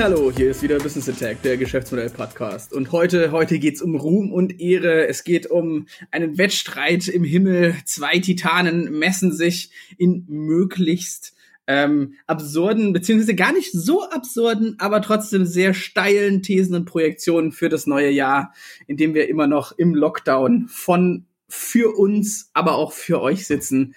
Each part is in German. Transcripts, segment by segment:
Hallo, hier ist wieder Business Attack, der Geschäftsmodell Podcast. Und heute, heute geht's um Ruhm und Ehre. Es geht um einen Wettstreit im Himmel. Zwei Titanen messen sich in möglichst ähm, absurden, beziehungsweise gar nicht so absurden, aber trotzdem sehr steilen Thesen und Projektionen für das neue Jahr, in dem wir immer noch im Lockdown von für uns, aber auch für euch sitzen.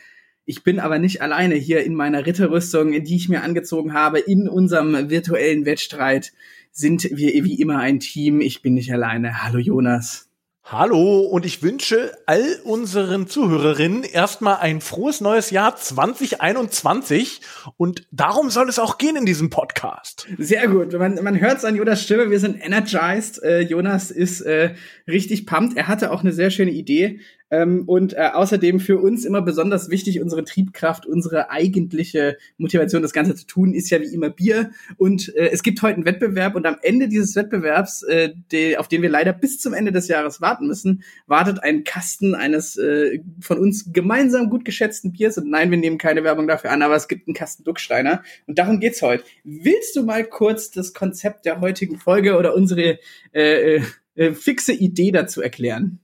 Ich bin aber nicht alleine hier in meiner Ritterrüstung, die ich mir angezogen habe. In unserem virtuellen Wettstreit sind wir wie immer ein Team. Ich bin nicht alleine. Hallo Jonas. Hallo und ich wünsche all unseren Zuhörerinnen erstmal ein frohes neues Jahr 2021 und darum soll es auch gehen in diesem Podcast. Sehr gut, man, man hört es an Jonas Stimme, wir sind energized. Äh, Jonas ist äh, richtig pumped. Er hatte auch eine sehr schöne Idee, ähm, und äh, außerdem für uns immer besonders wichtig, unsere Triebkraft, unsere eigentliche Motivation, das Ganze zu tun, ist ja wie immer Bier. Und äh, es gibt heute einen Wettbewerb und am Ende dieses Wettbewerbs, äh, de, auf den wir leider bis zum Ende des Jahres warten müssen, wartet ein Kasten eines äh, von uns gemeinsam gut geschätzten Biers. Und nein, wir nehmen keine Werbung dafür an, aber es gibt einen Kasten Ducksteiner. Und darum geht's heute. Willst du mal kurz das Konzept der heutigen Folge oder unsere äh, äh, äh fixe Idee dazu erklären?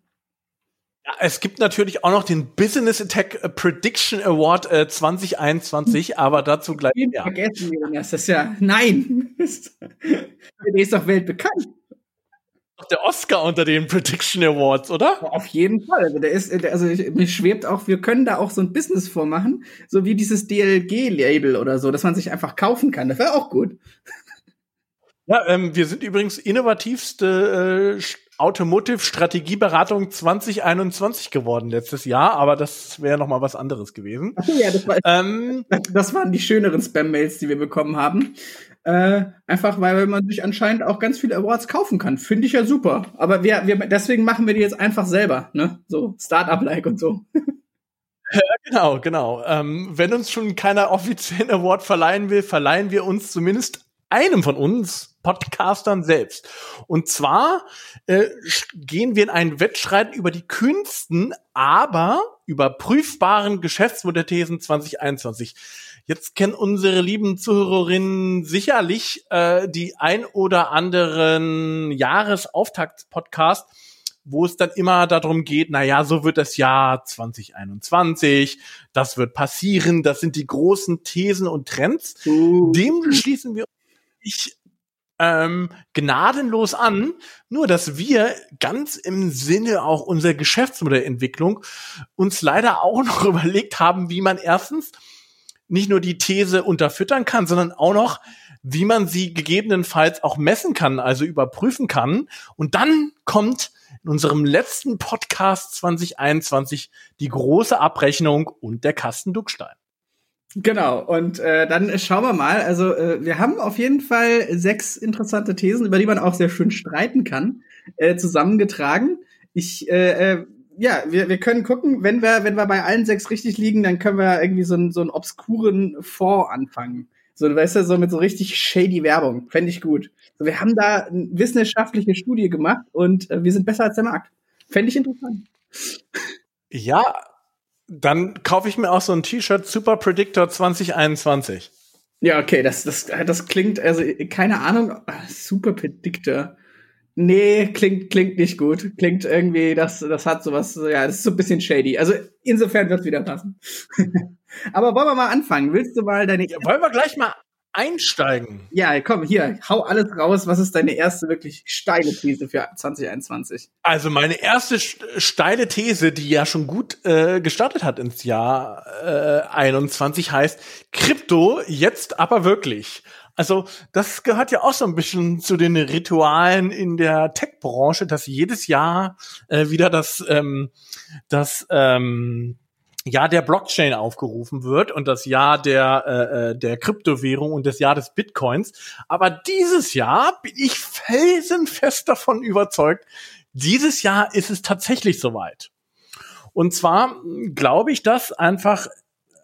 Es gibt natürlich auch noch den Business Attack Prediction Award äh, 2021, aber dazu gleich. Ja. Vergessen, Jonas, das ist ja, nein. Der ist doch weltbekannt. Der Oscar unter den Prediction Awards, oder? Auf jeden Fall. Also der ist, also mir schwebt auch, wir können da auch so ein Business vormachen, so wie dieses DLG-Label oder so, dass man sich einfach kaufen kann. Das wäre auch gut. Ja, ähm, wir sind übrigens innovativste äh, Automotive Strategieberatung 2021 geworden letztes Jahr, aber das wäre noch mal was anderes gewesen. Ach ja, das, war, ähm, das waren die schöneren Spam-Mails, die wir bekommen haben. Äh, einfach weil man sich anscheinend auch ganz viele Awards kaufen kann. Finde ich ja super. Aber wir, wir, deswegen machen wir die jetzt einfach selber, ne? So Startup-like und so. Ja, genau, genau. Ähm, wenn uns schon keiner offiziellen Award verleihen will, verleihen wir uns zumindest einem von uns Podcastern selbst. Und zwar äh, gehen wir in einen Wettstreit über die kühnsten, aber überprüfbaren Geschäftsmodellthesen 2021. Jetzt kennen unsere lieben Zuhörerinnen sicherlich äh, die ein oder anderen Jahresauftakt-Podcast, wo es dann immer darum geht, na ja, so wird das Jahr 2021, das wird passieren, das sind die großen Thesen und Trends. Uh. Dem schließen wir ich ähm, gnadenlos an, nur dass wir ganz im Sinne auch unserer Geschäftsmodellentwicklung uns leider auch noch überlegt haben, wie man erstens nicht nur die These unterfüttern kann, sondern auch noch, wie man sie gegebenenfalls auch messen kann, also überprüfen kann. Und dann kommt in unserem letzten Podcast 2021 die große Abrechnung und der Kasten Duckstein. Genau, und äh, dann schauen wir mal. Also äh, wir haben auf jeden Fall sechs interessante Thesen, über die man auch sehr schön streiten kann, äh, zusammengetragen. Ich, äh, äh, ja, wir, wir können gucken, wenn wir, wenn wir bei allen sechs richtig liegen, dann können wir irgendwie so, einen so einen obskuren Fonds anfangen. So, weißt du, so mit so richtig shady Werbung. Fände ich gut. So, wir haben da eine wissenschaftliche Studie gemacht und äh, wir sind besser als der Markt. Fände ich interessant. Ja, dann kaufe ich mir auch so ein T-Shirt Super Predictor 2021. Ja, okay, das, das, das klingt, also keine Ahnung, Super Predictor. Nee, klingt, klingt nicht gut. Klingt irgendwie, das, das hat sowas, ja, das ist so ein bisschen shady. Also insofern wird es wieder passen. Aber wollen wir mal anfangen? Willst du mal deine. Ja, wollen wir gleich mal einsteigen. Ja, komm, hier, hau alles raus. Was ist deine erste wirklich steile These für 2021? Also meine erste steile These, die ja schon gut äh, gestartet hat ins Jahr äh, 21, heißt Krypto jetzt aber wirklich. Also das gehört ja auch so ein bisschen zu den Ritualen in der Tech-Branche, dass jedes Jahr äh, wieder das, ähm, das ähm, Jahr der Blockchain aufgerufen wird und das Jahr der, äh, äh, der Kryptowährung und das Jahr des Bitcoins. Aber dieses Jahr bin ich felsenfest davon überzeugt, dieses Jahr ist es tatsächlich soweit. Und zwar glaube ich das einfach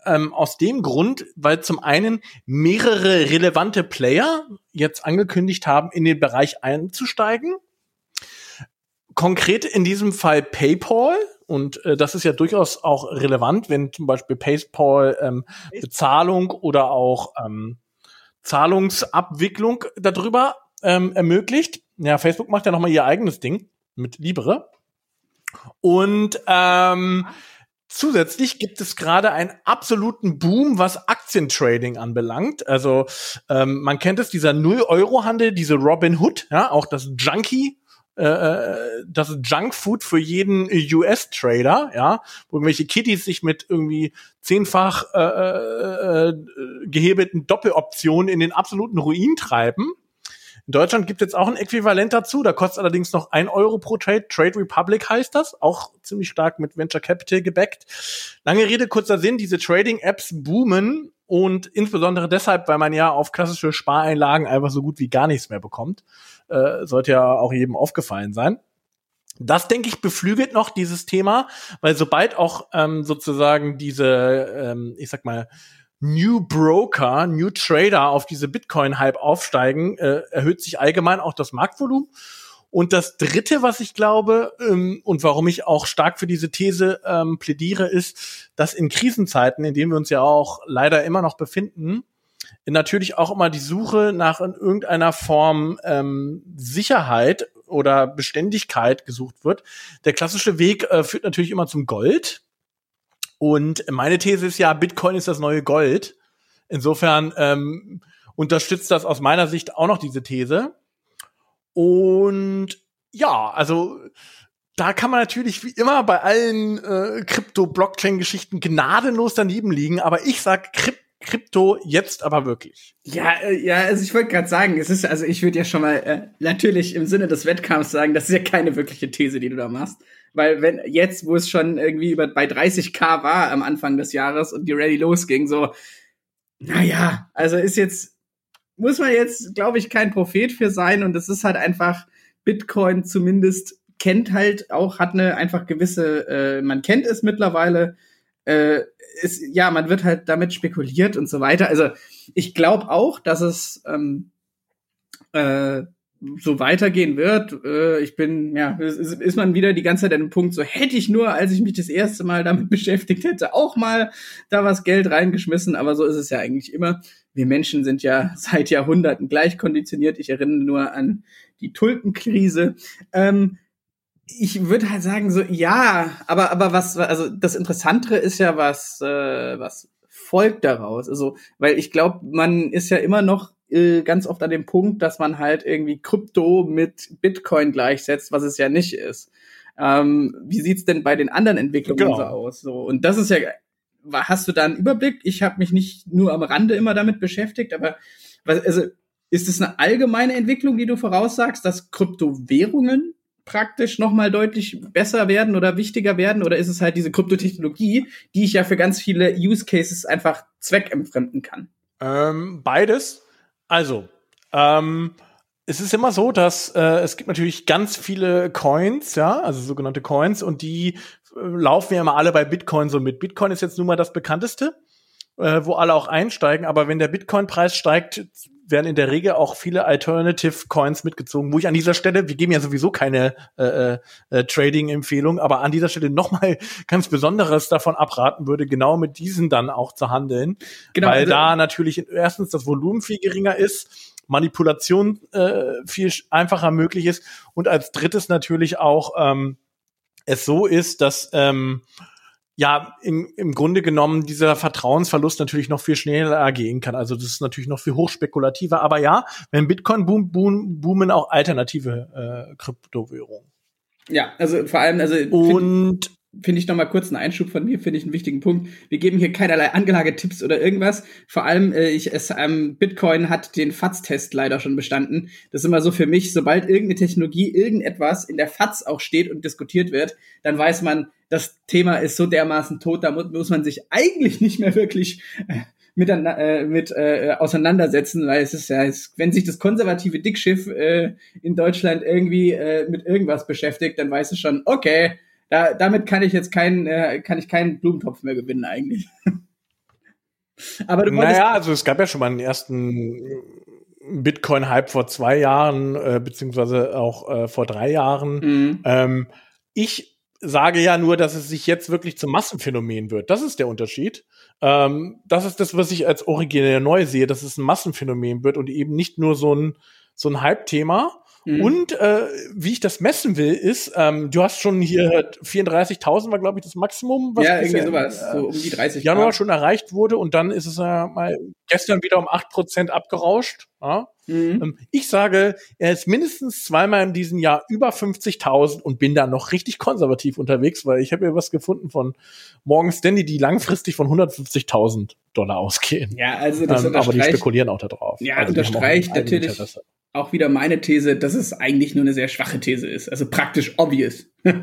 ähm, aus dem Grund, weil zum einen mehrere relevante Player jetzt angekündigt haben, in den Bereich einzusteigen. Konkret in diesem Fall PayPal, und äh, das ist ja durchaus auch relevant, wenn zum Beispiel PayPal ähm, Bezahlung oder auch ähm, Zahlungsabwicklung darüber ähm, ermöglicht. Ja, Facebook macht ja noch mal ihr eigenes Ding mit Libre. Und ähm, Zusätzlich gibt es gerade einen absoluten Boom, was Aktientrading anbelangt. Also ähm, man kennt es, dieser Null-Euro-Handel, diese Robin Hood, ja, auch das Junkie, äh, äh das Junkfood für jeden US-Trader, ja, wo irgendwelche Kitties sich mit irgendwie zehnfach äh, äh, äh, gehebelten Doppeloptionen in den absoluten Ruin treiben. In Deutschland gibt es jetzt auch ein Äquivalent dazu. Da kostet allerdings noch ein Euro pro Trade. Trade Republic heißt das. Auch ziemlich stark mit Venture Capital gebackt. Lange Rede, kurzer Sinn. Diese Trading-Apps boomen und insbesondere deshalb, weil man ja auf klassische Spareinlagen einfach so gut wie gar nichts mehr bekommt. Äh, sollte ja auch jedem aufgefallen sein. Das, denke ich, beflügelt noch dieses Thema, weil sobald auch ähm, sozusagen diese, ähm, ich sag mal, New Broker, New Trader auf diese Bitcoin-Hype aufsteigen, äh, erhöht sich allgemein auch das Marktvolumen. Und das Dritte, was ich glaube ähm, und warum ich auch stark für diese These ähm, plädiere, ist, dass in Krisenzeiten, in denen wir uns ja auch leider immer noch befinden, natürlich auch immer die Suche nach in irgendeiner Form ähm, Sicherheit oder Beständigkeit gesucht wird. Der klassische Weg äh, führt natürlich immer zum Gold. Und meine These ist ja, Bitcoin ist das neue Gold. Insofern ähm, unterstützt das aus meiner Sicht auch noch diese These. Und ja, also da kann man natürlich wie immer bei allen äh, Krypto-Blockchain-Geschichten gnadenlos daneben liegen, aber ich sag Krypto Krypto jetzt aber wirklich. Ja, äh, ja, also ich wollte gerade sagen, es ist, also ich würde ja schon mal äh, natürlich im Sinne des Wettkampfs sagen, das ist ja keine wirkliche These, die du da machst. Weil wenn jetzt, wo es schon irgendwie über, bei 30k war am Anfang des Jahres und die Rallye losging, so, naja, also ist jetzt, muss man jetzt, glaube ich, kein Prophet für sein und es ist halt einfach, Bitcoin zumindest kennt halt auch, hat eine einfach gewisse, äh, man kennt es mittlerweile, äh, ist, ja, man wird halt damit spekuliert und so weiter. Also ich glaube auch, dass es ähm, äh, so weitergehen wird. Äh, ich bin, ja, ist, ist man wieder die ganze Zeit an dem Punkt, so hätte ich nur, als ich mich das erste Mal damit beschäftigt hätte, auch mal da was Geld reingeschmissen, aber so ist es ja eigentlich immer. Wir Menschen sind ja seit Jahrhunderten gleich konditioniert. Ich erinnere nur an die Tulpenkrise. Ähm, ich würde halt sagen, so, ja, aber, aber was, also das Interessantere ist ja, was, äh, was folgt daraus. Also, weil ich glaube, man ist ja immer noch äh, ganz oft an dem Punkt, dass man halt irgendwie Krypto mit Bitcoin gleichsetzt, was es ja nicht ist. Ähm, wie sieht's denn bei den anderen Entwicklungen genau. so aus? So, und das ist ja, hast du da einen Überblick? Ich habe mich nicht nur am Rande immer damit beschäftigt, aber was, also ist es eine allgemeine Entwicklung, die du voraussagst, dass Kryptowährungen praktisch nochmal deutlich besser werden oder wichtiger werden? Oder ist es halt diese Kryptotechnologie, die ich ja für ganz viele Use Cases einfach zweckentfremden kann? Ähm, beides. Also, ähm, es ist immer so, dass äh, es gibt natürlich ganz viele Coins, ja, also sogenannte Coins, und die äh, laufen ja immer alle bei Bitcoin so mit. Bitcoin ist jetzt nun mal das bekannteste, äh, wo alle auch einsteigen, aber wenn der Bitcoin-Preis steigt, werden in der Regel auch viele Alternative Coins mitgezogen, wo ich an dieser Stelle, wir geben ja sowieso keine äh, äh, äh Trading-Empfehlung, aber an dieser Stelle nochmal ganz Besonderes davon abraten würde, genau mit diesen dann auch zu handeln. Genau, weil also, da natürlich erstens das Volumen viel geringer ist, Manipulation äh, viel einfacher möglich ist und als drittes natürlich auch ähm, es so ist, dass ähm, ja im, im Grunde genommen dieser Vertrauensverlust natürlich noch viel schneller ergehen kann. Also das ist natürlich noch viel hochspekulativer. Aber ja, wenn Bitcoin boom, boom, boomen auch alternative äh, Kryptowährungen. Ja, also vor allem, also und finde ich noch mal kurz einen Einschub von mir, finde ich einen wichtigen Punkt. Wir geben hier keinerlei Anlagetipps oder irgendwas. Vor allem, äh, ich, es, ähm, Bitcoin hat den FATS-Test leider schon bestanden. Das ist immer so für mich, sobald irgendeine Technologie, irgendetwas in der FATS auch steht und diskutiert wird, dann weiß man, das Thema ist so dermaßen tot, da muss, muss man sich eigentlich nicht mehr wirklich äh, mit, äh, mit äh, auseinandersetzen, weil es ist ja, es, wenn sich das konservative Dickschiff äh, in Deutschland irgendwie äh, mit irgendwas beschäftigt, dann weiß es schon, okay, da, damit kann ich jetzt keinen, äh, kann ich keinen Blumentopf mehr gewinnen eigentlich. Aber du Naja, also es gab ja schon mal einen ersten Bitcoin-Hype vor zwei Jahren, äh, beziehungsweise auch äh, vor drei Jahren. Mhm. Ähm, ich sage ja nur, dass es sich jetzt wirklich zum Massenphänomen wird. Das ist der Unterschied. Ähm, das ist das, was ich als originär neu sehe, dass es ein Massenphänomen wird und eben nicht nur so ein, so ein Hype-Thema. Mhm. Und äh, wie ich das messen will, ist, ähm, du hast schon hier 34.000 war, glaube ich, das Maximum, was ja, irgendwie sowas, äh, so um die 30 Januar Grad. schon erreicht wurde und dann ist es ja mal gestern wieder um 8% abgerauscht. Ja? Mhm. Ähm, ich sage, er ist mindestens zweimal in diesem Jahr über 50.000 und bin da noch richtig konservativ unterwegs, weil ich habe ja was gefunden von Morgan Stanley, die langfristig von 150.000 Dollar ausgehen. Ja, also das ähm, aber die spekulieren auch darauf. Ja, also unterstreicht natürlich auch wieder meine These, dass es eigentlich nur eine sehr schwache These ist. Also praktisch obvious.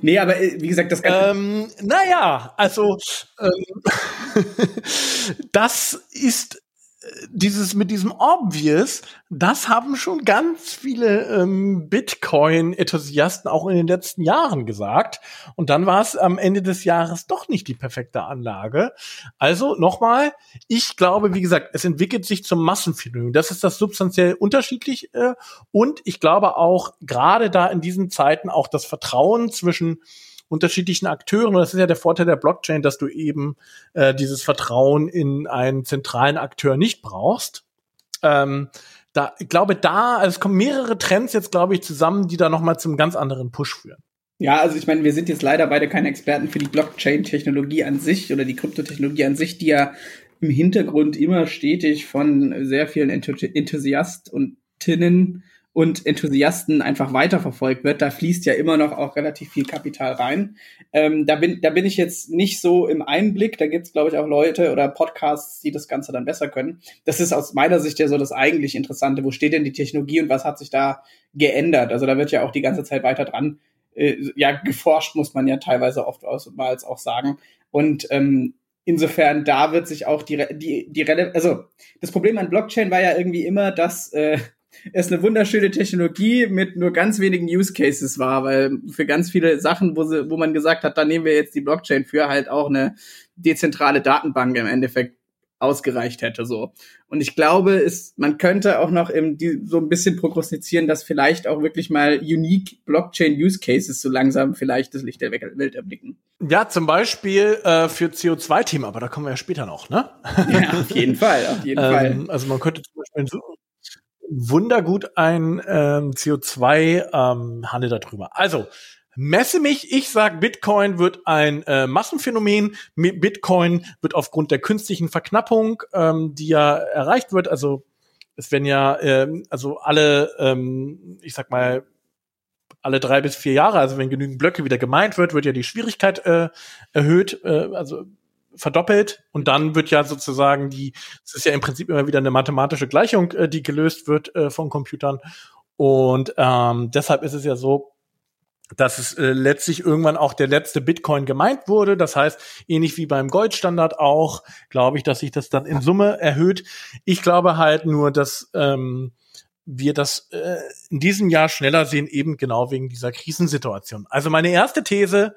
nee, aber äh, wie gesagt, das Ganze. Ähm, naja, also ähm, das ist dieses mit diesem Obvious, das haben schon ganz viele ähm, Bitcoin-Enthusiasten auch in den letzten Jahren gesagt. Und dann war es am Ende des Jahres doch nicht die perfekte Anlage. Also nochmal, ich glaube, wie gesagt, es entwickelt sich zum Massenphänomen. Das ist das substanziell unterschiedlich. Äh, und ich glaube auch gerade da in diesen Zeiten auch das Vertrauen zwischen unterschiedlichen Akteuren. Und das ist ja der Vorteil der Blockchain, dass du eben äh, dieses Vertrauen in einen zentralen Akteur nicht brauchst. Ähm, da, ich glaube, da, also es kommen mehrere Trends jetzt, glaube ich, zusammen, die da nochmal zum ganz anderen Push führen. Ja, also ich meine, wir sind jetzt leider beide keine Experten für die Blockchain-Technologie an sich oder die Kryptotechnologie an sich, die ja im Hintergrund immer stetig von sehr vielen Enthusiast und Enthusiasten einfach weiterverfolgt wird. Da fließt ja immer noch auch relativ viel Kapital rein. Ähm, da, bin, da bin ich jetzt nicht so im Einblick. Da gibt's glaube ich, auch Leute oder Podcasts, die das Ganze dann besser können. Das ist aus meiner Sicht ja so das eigentlich Interessante. Wo steht denn die Technologie und was hat sich da geändert? Also da wird ja auch die ganze Zeit weiter dran äh, ja, geforscht, muss man ja teilweise oftmals auch sagen. Und ähm, insofern, da wird sich auch die, die, die, also das Problem an Blockchain war ja irgendwie immer, dass äh, es eine wunderschöne Technologie mit nur ganz wenigen Use Cases war, weil für ganz viele Sachen, wo, sie, wo man gesagt hat, da nehmen wir jetzt die Blockchain für, halt auch eine dezentrale Datenbank im Endeffekt ausgereicht hätte so. Und ich glaube, ist, man könnte auch noch im, die, so ein bisschen prognostizieren, dass vielleicht auch wirklich mal unique Blockchain Use Cases so langsam vielleicht das Licht der Welt erblicken. Ja, zum Beispiel äh, für CO2-Themen, aber da kommen wir ja später noch, ne? Ja, auf jeden Fall, auf jeden ähm, Fall. Also man könnte zum Beispiel wundergut ein ähm, CO2-Handel ähm, darüber. Also, messe mich, ich sag, Bitcoin wird ein äh, Massenphänomen. Bitcoin wird aufgrund der künstlichen Verknappung, ähm, die ja erreicht wird, also es werden ja, ähm, also alle, ähm, ich sag mal, alle drei bis vier Jahre, also wenn genügend Blöcke wieder gemeint wird, wird ja die Schwierigkeit äh, erhöht. Äh, also verdoppelt und dann wird ja sozusagen die, es ist ja im Prinzip immer wieder eine mathematische Gleichung, äh, die gelöst wird äh, von Computern. Und ähm, deshalb ist es ja so, dass es äh, letztlich irgendwann auch der letzte Bitcoin gemeint wurde. Das heißt, ähnlich wie beim Goldstandard auch, glaube ich, dass sich das dann in Summe erhöht. Ich glaube halt nur, dass ähm, wir das äh, in diesem Jahr schneller sehen, eben genau wegen dieser Krisensituation. Also meine erste These,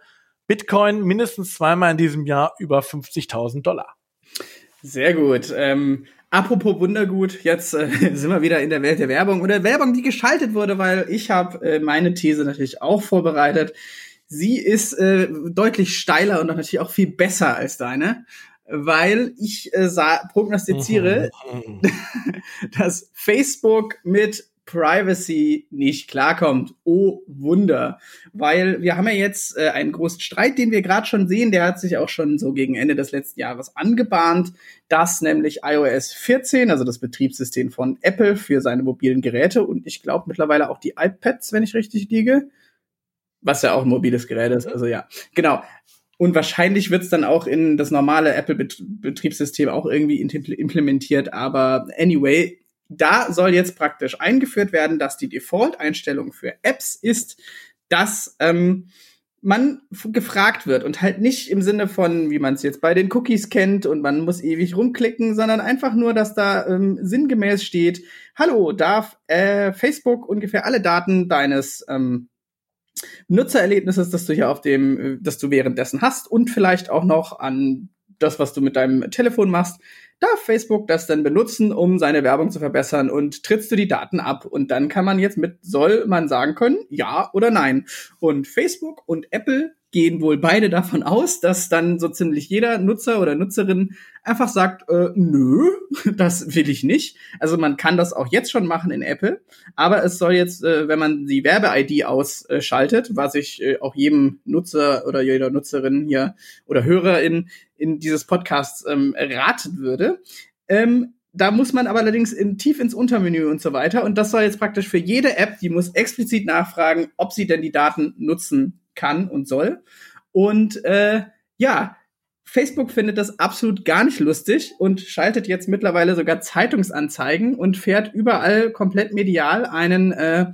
Bitcoin mindestens zweimal in diesem Jahr über 50.000 Dollar. Sehr gut. Ähm, apropos Wundergut, jetzt äh, sind wir wieder in der Welt der Werbung oder Werbung, die geschaltet wurde, weil ich habe äh, meine These natürlich auch vorbereitet. Sie ist äh, deutlich steiler und natürlich auch viel besser als deine, weil ich äh, prognostiziere, mhm. dass Facebook mit Privacy nicht klarkommt. Oh Wunder. Weil wir haben ja jetzt äh, einen großen Streit, den wir gerade schon sehen, der hat sich auch schon so gegen Ende des letzten Jahres angebahnt, dass nämlich iOS 14, also das Betriebssystem von Apple für seine mobilen Geräte und ich glaube mittlerweile auch die iPads, wenn ich richtig liege, was ja auch ein mobiles Gerät ist, also ja, genau. Und wahrscheinlich wird es dann auch in das normale Apple-Betriebssystem auch irgendwie implementiert. Aber anyway, da soll jetzt praktisch eingeführt werden, dass die Default-Einstellung für Apps ist, dass ähm, man gefragt wird und halt nicht im Sinne von, wie man es jetzt bei den Cookies kennt und man muss ewig rumklicken, sondern einfach nur, dass da ähm, sinngemäß steht, hallo, darf äh, Facebook ungefähr alle Daten deines ähm, Nutzererlebnisses, das du hier auf dem, äh, das du währenddessen hast und vielleicht auch noch an das, was du mit deinem Telefon machst, darf Facebook das dann benutzen, um seine Werbung zu verbessern und trittst du die Daten ab und dann kann man jetzt mit soll man sagen können, ja oder nein. Und Facebook und Apple gehen wohl beide davon aus, dass dann so ziemlich jeder Nutzer oder Nutzerin einfach sagt, äh, nö, das will ich nicht. Also man kann das auch jetzt schon machen in Apple, aber es soll jetzt, äh, wenn man die Werbe-ID ausschaltet, was ich äh, auch jedem Nutzer oder jeder Nutzerin hier oder Hörerin in dieses Podcasts ähm, raten würde, ähm, da muss man aber allerdings in, tief ins Untermenü und so weiter. Und das soll jetzt praktisch für jede App, die muss explizit nachfragen, ob sie denn die Daten nutzen kann und soll. Und äh, ja, Facebook findet das absolut gar nicht lustig und schaltet jetzt mittlerweile sogar Zeitungsanzeigen und fährt überall komplett medial einen äh,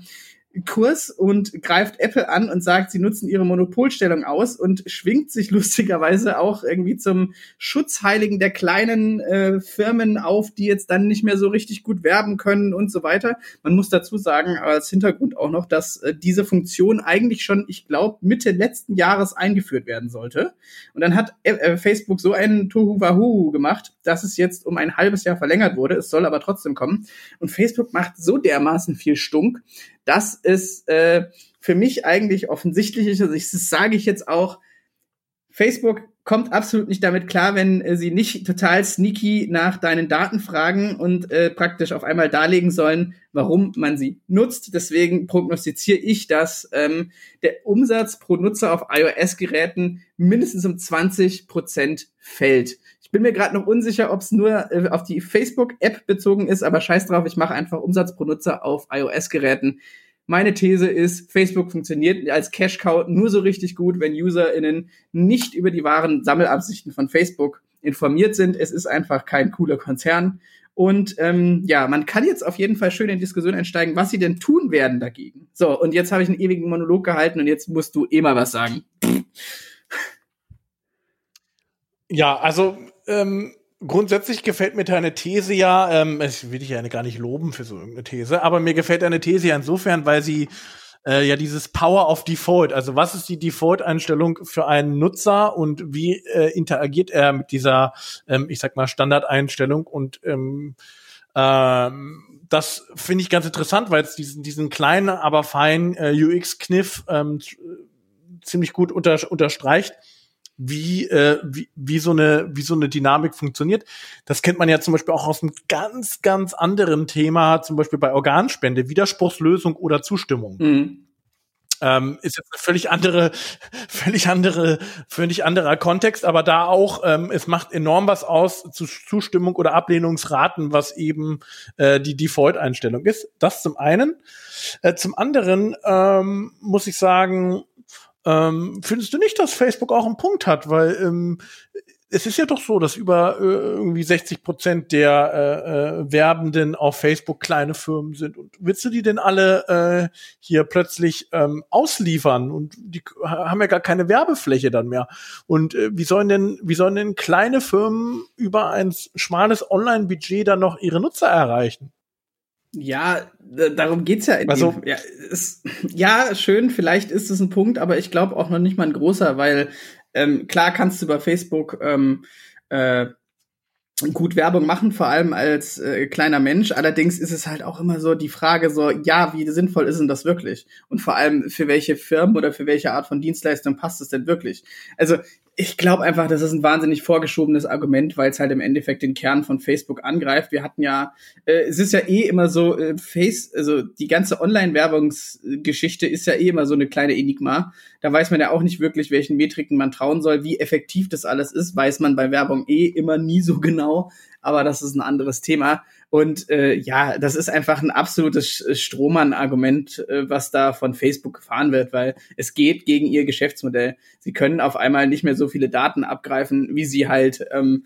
Kurs und greift Apple an und sagt, sie nutzen ihre Monopolstellung aus und schwingt sich lustigerweise auch irgendwie zum Schutzheiligen der kleinen äh, Firmen auf, die jetzt dann nicht mehr so richtig gut werben können und so weiter. Man muss dazu sagen, als Hintergrund auch noch, dass äh, diese Funktion eigentlich schon, ich glaube, Mitte letzten Jahres eingeführt werden sollte. Und dann hat äh, Facebook so einen Tohu gemacht, dass es jetzt um ein halbes Jahr verlängert wurde. Es soll aber trotzdem kommen. Und Facebook macht so dermaßen viel Stunk, dass es äh, für mich eigentlich offensichtlich ist. Also ich, das sage ich jetzt auch. Facebook kommt absolut nicht damit klar, wenn äh, sie nicht total sneaky nach deinen Daten fragen und äh, praktisch auf einmal darlegen sollen, warum man sie nutzt. Deswegen prognostiziere ich, dass ähm, der Umsatz pro Nutzer auf iOS-Geräten mindestens um 20 Prozent fällt. Ich bin mir gerade noch unsicher, ob es nur äh, auf die Facebook-App bezogen ist, aber scheiß drauf, ich mache einfach Umsatz pro Nutzer auf iOS-Geräten. Meine These ist, Facebook funktioniert als Cash-Cow nur so richtig gut, wenn UserInnen nicht über die wahren Sammelabsichten von Facebook informiert sind. Es ist einfach kein cooler Konzern. Und ähm, ja, man kann jetzt auf jeden Fall schön in Diskussion einsteigen, was sie denn tun werden dagegen. So, und jetzt habe ich einen ewigen Monolog gehalten und jetzt musst du eh mal was sagen. Ja, also ähm, grundsätzlich gefällt mir deine These ja, ähm, ich will dich ja gar nicht loben für so irgendeine These, aber mir gefällt deine These ja insofern, weil sie äh, ja dieses Power of Default, also was ist die Default-Einstellung für einen Nutzer und wie äh, interagiert er mit dieser, ähm, ich sag mal, Standardeinstellung und ähm, ähm, das finde ich ganz interessant, weil es diesen, diesen kleinen, aber feinen äh, UX-Kniff ähm, ziemlich gut unter, unterstreicht wie, äh, wie, wie, so eine, wie so eine Dynamik funktioniert. Das kennt man ja zum Beispiel auch aus einem ganz, ganz anderen Thema, zum Beispiel bei Organspende, Widerspruchslösung oder Zustimmung. Mhm. Ähm, ist jetzt eine völlig andere, völlig andere, völlig anderer Kontext, aber da auch, ähm, es macht enorm was aus zu Zustimmung oder Ablehnungsraten, was eben äh, die Default-Einstellung ist. Das zum einen. Äh, zum anderen ähm, muss ich sagen, ähm, findest du nicht, dass Facebook auch einen Punkt hat? Weil ähm, es ist ja doch so, dass über äh, irgendwie 60 Prozent der äh, äh, Werbenden auf Facebook kleine Firmen sind. Und willst du die denn alle äh, hier plötzlich ähm, ausliefern? Und die haben ja gar keine Werbefläche dann mehr. Und äh, wie sollen denn, wie sollen denn kleine Firmen über ein schmales Online-Budget dann noch ihre Nutzer erreichen? Ja, darum geht's ja. In also, ja, ist, ja, schön, vielleicht ist es ein Punkt, aber ich glaube auch noch nicht mal ein großer, weil ähm, klar kannst du über Facebook ähm, äh, gut Werbung machen, vor allem als äh, kleiner Mensch. Allerdings ist es halt auch immer so die Frage so, ja, wie sinnvoll ist denn das wirklich? Und vor allem für welche Firmen oder für welche Art von Dienstleistung passt es denn wirklich? Also ich glaube einfach, das ist ein wahnsinnig vorgeschobenes Argument, weil es halt im Endeffekt den Kern von Facebook angreift. Wir hatten ja, äh, es ist ja eh immer so, äh, Face, also die ganze Online-Werbungsgeschichte ist ja eh immer so eine kleine Enigma. Da weiß man ja auch nicht wirklich, welchen Metriken man trauen soll, wie effektiv das alles ist, weiß man bei Werbung eh immer nie so genau aber das ist ein anderes Thema. Und äh, ja, das ist einfach ein absolutes Strohmann-Argument, äh, was da von Facebook gefahren wird, weil es geht gegen ihr Geschäftsmodell. Sie können auf einmal nicht mehr so viele Daten abgreifen, wie sie halt ähm,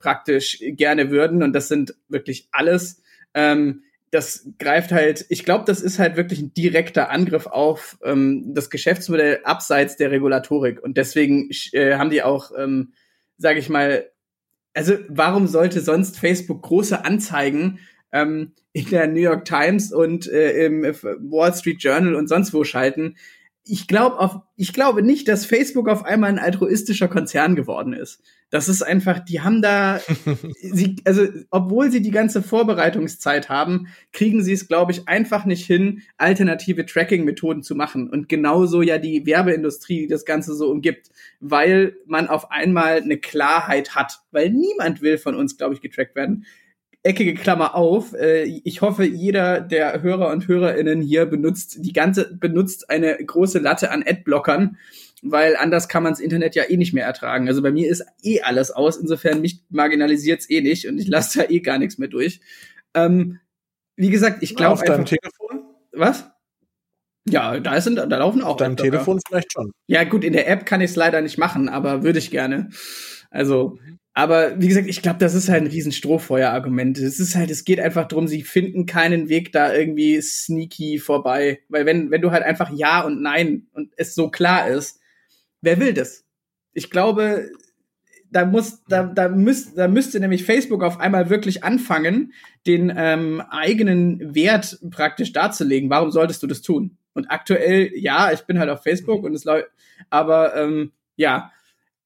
praktisch gerne würden. Und das sind wirklich alles. Ähm, das greift halt, ich glaube, das ist halt wirklich ein direkter Angriff auf ähm, das Geschäftsmodell abseits der Regulatorik. Und deswegen äh, haben die auch, ähm, sage ich mal, also warum sollte sonst Facebook große Anzeigen ähm, in der New York Times und äh, im Wall Street Journal und sonst wo schalten? Ich glaube ich glaube nicht, dass Facebook auf einmal ein altruistischer Konzern geworden ist. Das ist einfach, die haben da, sie, also obwohl sie die ganze Vorbereitungszeit haben, kriegen sie es, glaube ich, einfach nicht hin, alternative Tracking-Methoden zu machen. Und genauso ja die Werbeindustrie, die das Ganze so umgibt, weil man auf einmal eine Klarheit hat, weil niemand will von uns, glaube ich, getrackt werden eckige Klammer auf. Äh, ich hoffe, jeder der Hörer und Hörerinnen hier benutzt die ganze benutzt eine große Latte an Adblockern, weil anders kann man das Internet ja eh nicht mehr ertragen. Also bei mir ist eh alles aus, insofern mich marginalisiert's eh nicht und ich lasse da eh gar nichts mehr durch. Ähm, wie gesagt, ich glaube Auf deinem Telefon? Was? Ja, da sind, da laufen auch. Auf deinem Adblocker. Telefon vielleicht schon. Ja, gut, in der App kann ich es leider nicht machen, aber würde ich gerne. Also, aber wie gesagt, ich glaube, das ist halt ein riesen Strohfeuer-Argument. Es ist halt, es geht einfach drum, sie finden keinen Weg da irgendwie sneaky vorbei. Weil wenn, wenn du halt einfach Ja und Nein und es so klar ist, wer will das? Ich glaube, da muss, da, da, müsst, da müsste nämlich Facebook auf einmal wirklich anfangen, den ähm, eigenen Wert praktisch darzulegen. Warum solltest du das tun? Und aktuell, ja, ich bin halt auf Facebook und es läuft, aber ähm, ja,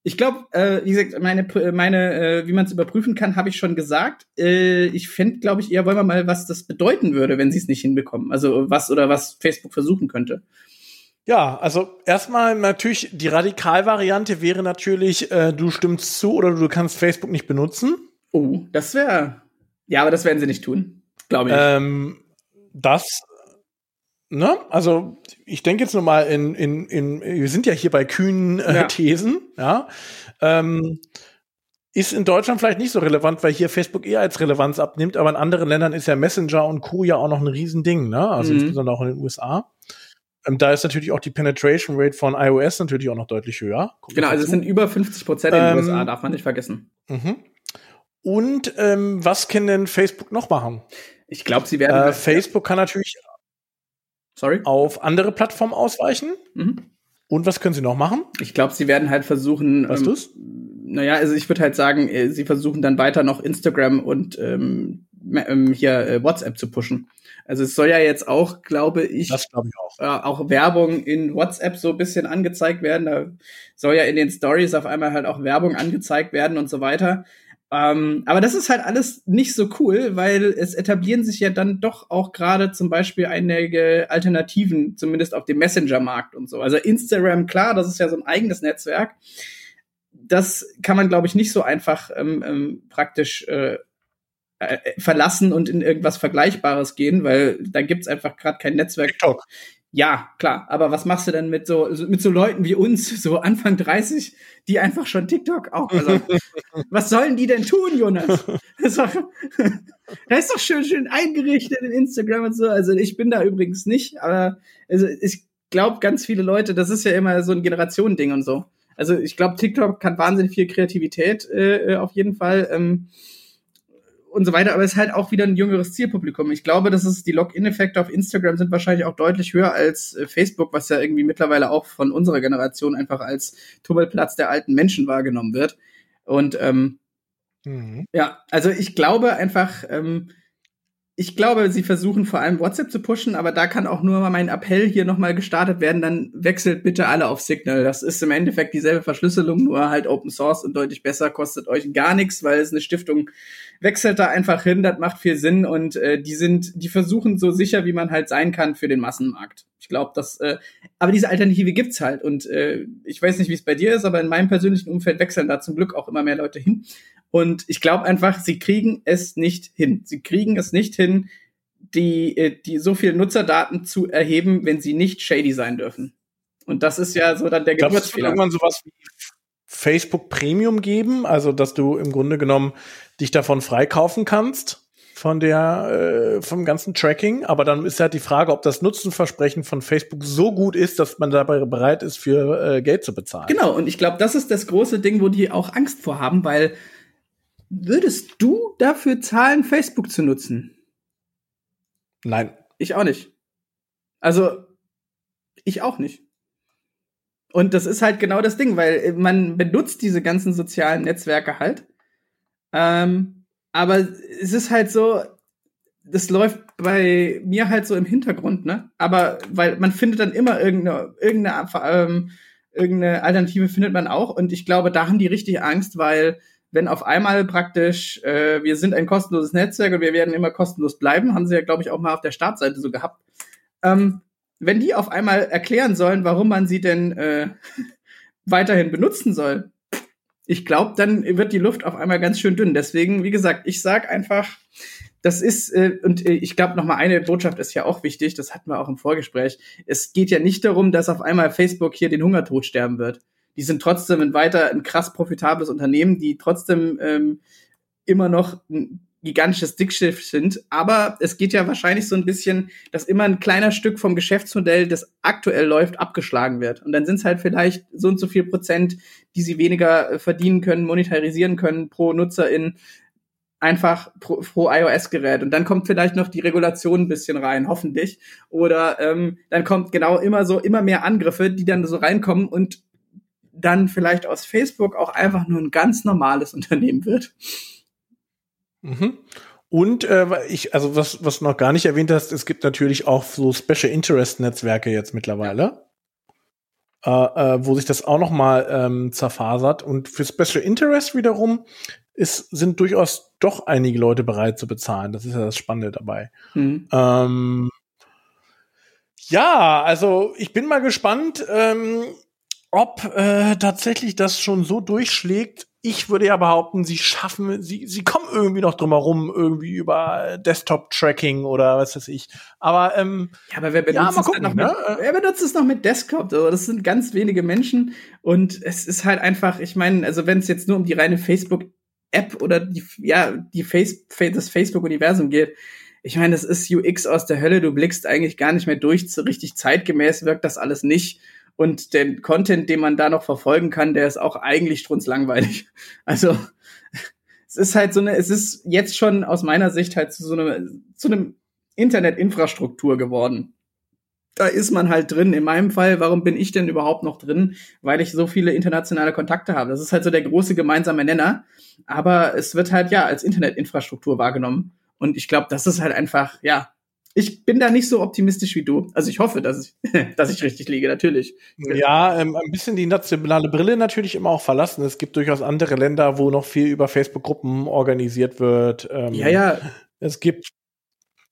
ich glaube, äh, wie gesagt, meine, meine, äh, wie man es überprüfen kann, habe ich schon gesagt. Äh, ich fände, glaube ich, eher wollen wir mal, was das bedeuten würde, wenn sie es nicht hinbekommen. Also was oder was Facebook versuchen könnte. Ja, also erstmal natürlich die Radikalvariante wäre natürlich, äh, du stimmst zu oder du kannst Facebook nicht benutzen. Oh, das wäre. Ja, aber das werden sie nicht tun, glaube ich. Ähm, das Ne? Also ich denke jetzt nur mal in, in, in, wir sind ja hier bei kühnen äh, ja. Thesen, ja. Ähm, ist in Deutschland vielleicht nicht so relevant, weil hier Facebook eher als Relevanz abnimmt, aber in anderen Ländern ist ja Messenger und Co. ja auch noch ein Riesending, ne? Also mhm. insbesondere auch in den USA. Ähm, da ist natürlich auch die Penetration Rate von iOS natürlich auch noch deutlich höher. Kommt genau, also es sind über 50 Prozent in den ähm, USA, darf man nicht vergessen. Mhm. Und ähm, was kann denn Facebook noch machen? Ich glaube, sie werden. Äh, Facebook kann natürlich Sorry? auf andere Plattformen ausweichen. Mhm. Und was können sie noch machen? Ich glaube, sie werden halt versuchen. Was ähm, du's? Naja, also ich würde halt sagen, äh, sie versuchen dann weiter noch Instagram und ähm, ähm, hier äh, WhatsApp zu pushen. Also es soll ja jetzt auch, glaube ich, das glaube ich auch. Äh, auch Werbung in WhatsApp so ein bisschen angezeigt werden. Da soll ja in den Stories auf einmal halt auch Werbung angezeigt werden und so weiter. Ähm, aber das ist halt alles nicht so cool, weil es etablieren sich ja dann doch auch gerade zum Beispiel einige Alternativen, zumindest auf dem Messenger-Markt und so. Also Instagram, klar, das ist ja so ein eigenes Netzwerk. Das kann man, glaube ich, nicht so einfach ähm, ähm, praktisch äh, äh, verlassen und in irgendwas Vergleichbares gehen, weil da gibt's einfach gerade kein Netzwerk. TikTok. Ja, klar. Aber was machst du denn mit so, mit so Leuten wie uns, so Anfang 30, die einfach schon TikTok auch, also, was sollen die denn tun, Jonas? Das ist, doch, das ist doch schön, schön eingerichtet in Instagram und so. Also ich bin da übrigens nicht, aber also ich glaube, ganz viele Leute, das ist ja immer so ein Generationending und so. Also ich glaube, TikTok kann wahnsinnig viel Kreativität äh, äh auf jeden Fall. Ähm, und so weiter, aber es ist halt auch wieder ein jüngeres Zielpublikum. Ich glaube, dass es die Login-Effekte auf Instagram sind wahrscheinlich auch deutlich höher als äh, Facebook, was ja irgendwie mittlerweile auch von unserer Generation einfach als Tummelplatz der alten Menschen wahrgenommen wird. Und ähm, mhm. ja, also ich glaube einfach, ähm, ich glaube, sie versuchen vor allem WhatsApp zu pushen, aber da kann auch nur mal mein Appell hier nochmal gestartet werden, dann wechselt bitte alle auf Signal. Das ist im Endeffekt dieselbe Verschlüsselung, nur halt Open Source und deutlich besser, kostet euch gar nichts, weil es eine Stiftung wechselt da einfach hin, das macht viel Sinn und äh, die sind, die versuchen so sicher, wie man halt sein kann für den Massenmarkt. Ich glaube, dass, äh, aber diese Alternative gibt's halt und äh, ich weiß nicht, wie es bei dir ist, aber in meinem persönlichen Umfeld wechseln da zum Glück auch immer mehr Leute hin. Und ich glaube einfach, sie kriegen es nicht hin. Sie kriegen es nicht hin, die, äh, die so viel Nutzerdaten zu erheben, wenn sie nicht shady sein dürfen. Und das ist ja so dann der Geburtsfehler. Irgendwann sowas wie Facebook Premium geben, also dass du im Grunde genommen dich davon freikaufen kannst von der äh, vom ganzen Tracking, aber dann ist halt die Frage, ob das Nutzenversprechen von Facebook so gut ist, dass man dabei bereit ist, für äh, Geld zu bezahlen. Genau, und ich glaube, das ist das große Ding, wo die auch Angst vor haben, weil Würdest du dafür zahlen, Facebook zu nutzen? Nein. Ich auch nicht. Also, ich auch nicht. Und das ist halt genau das Ding, weil man benutzt diese ganzen sozialen Netzwerke halt. Ähm, aber es ist halt so, das läuft bei mir halt so im Hintergrund, ne? Aber weil man findet dann immer irgendeine, irgendeine, ähm, irgendeine Alternative findet man auch. Und ich glaube, da haben die richtig Angst, weil wenn auf einmal praktisch, äh, wir sind ein kostenloses Netzwerk und wir werden immer kostenlos bleiben, haben sie ja, glaube ich, auch mal auf der Startseite so gehabt. Ähm, wenn die auf einmal erklären sollen, warum man sie denn äh, weiterhin benutzen soll, ich glaube, dann wird die Luft auf einmal ganz schön dünn. Deswegen, wie gesagt, ich sag einfach, das ist, äh, und äh, ich glaube, noch mal eine Botschaft ist ja auch wichtig, das hatten wir auch im Vorgespräch. Es geht ja nicht darum, dass auf einmal Facebook hier den Hungertod sterben wird. Die sind trotzdem ein weiter ein krass profitables Unternehmen, die trotzdem ähm, immer noch ein gigantisches Dickschiff sind. Aber es geht ja wahrscheinlich so ein bisschen, dass immer ein kleiner Stück vom Geschäftsmodell, das aktuell läuft, abgeschlagen wird. Und dann sind es halt vielleicht so und so viel Prozent, die sie weniger äh, verdienen können, monetarisieren können pro Nutzerin einfach pro, pro iOS-Gerät. Und dann kommt vielleicht noch die Regulation ein bisschen rein, hoffentlich. Oder ähm, dann kommt genau immer so immer mehr Angriffe, die dann so reinkommen und dann vielleicht aus Facebook auch einfach nur ein ganz normales Unternehmen wird. Mhm. Und äh, ich, also was, was noch gar nicht erwähnt hast, es gibt natürlich auch so Special Interest Netzwerke jetzt mittlerweile, äh, äh, wo sich das auch noch mal ähm, zerfasert. Und für Special Interest wiederum ist, sind durchaus doch einige Leute bereit zu bezahlen. Das ist ja das Spannende dabei. Mhm. Ähm, ja, also ich bin mal gespannt, ähm, ob äh, tatsächlich das schon so durchschlägt, ich würde ja behaupten, sie schaffen, sie, sie kommen irgendwie noch drum herum, irgendwie über Desktop-Tracking oder was weiß ich. Aber, ähm, ja, aber wer benutzt, ja, es, gucken, noch ne? mit, wer benutzt es noch mit Desktop? So, das sind ganz wenige Menschen und es ist halt einfach, ich meine, also wenn es jetzt nur um die reine Facebook-App oder die, ja, die Face, das Facebook-Universum geht, ich meine, das ist UX aus der Hölle, du blickst eigentlich gar nicht mehr durch, so richtig zeitgemäß wirkt das alles nicht. Und den Content, den man da noch verfolgen kann, der ist auch eigentlich strunzlangweilig. Also es ist halt so eine, es ist jetzt schon aus meiner Sicht halt zu so einem, zu einem Internetinfrastruktur geworden. Da ist man halt drin. In meinem Fall, warum bin ich denn überhaupt noch drin? Weil ich so viele internationale Kontakte habe. Das ist halt so der große gemeinsame Nenner. Aber es wird halt ja als Internetinfrastruktur wahrgenommen. Und ich glaube, das ist halt einfach, ja, ich bin da nicht so optimistisch wie du. Also ich hoffe, dass ich, dass ich richtig liege, natürlich. Ja, ähm, ein bisschen die nationale Brille natürlich immer auch verlassen. Es gibt durchaus andere Länder, wo noch viel über Facebook-Gruppen organisiert wird. Ähm, ja, ja. Es gibt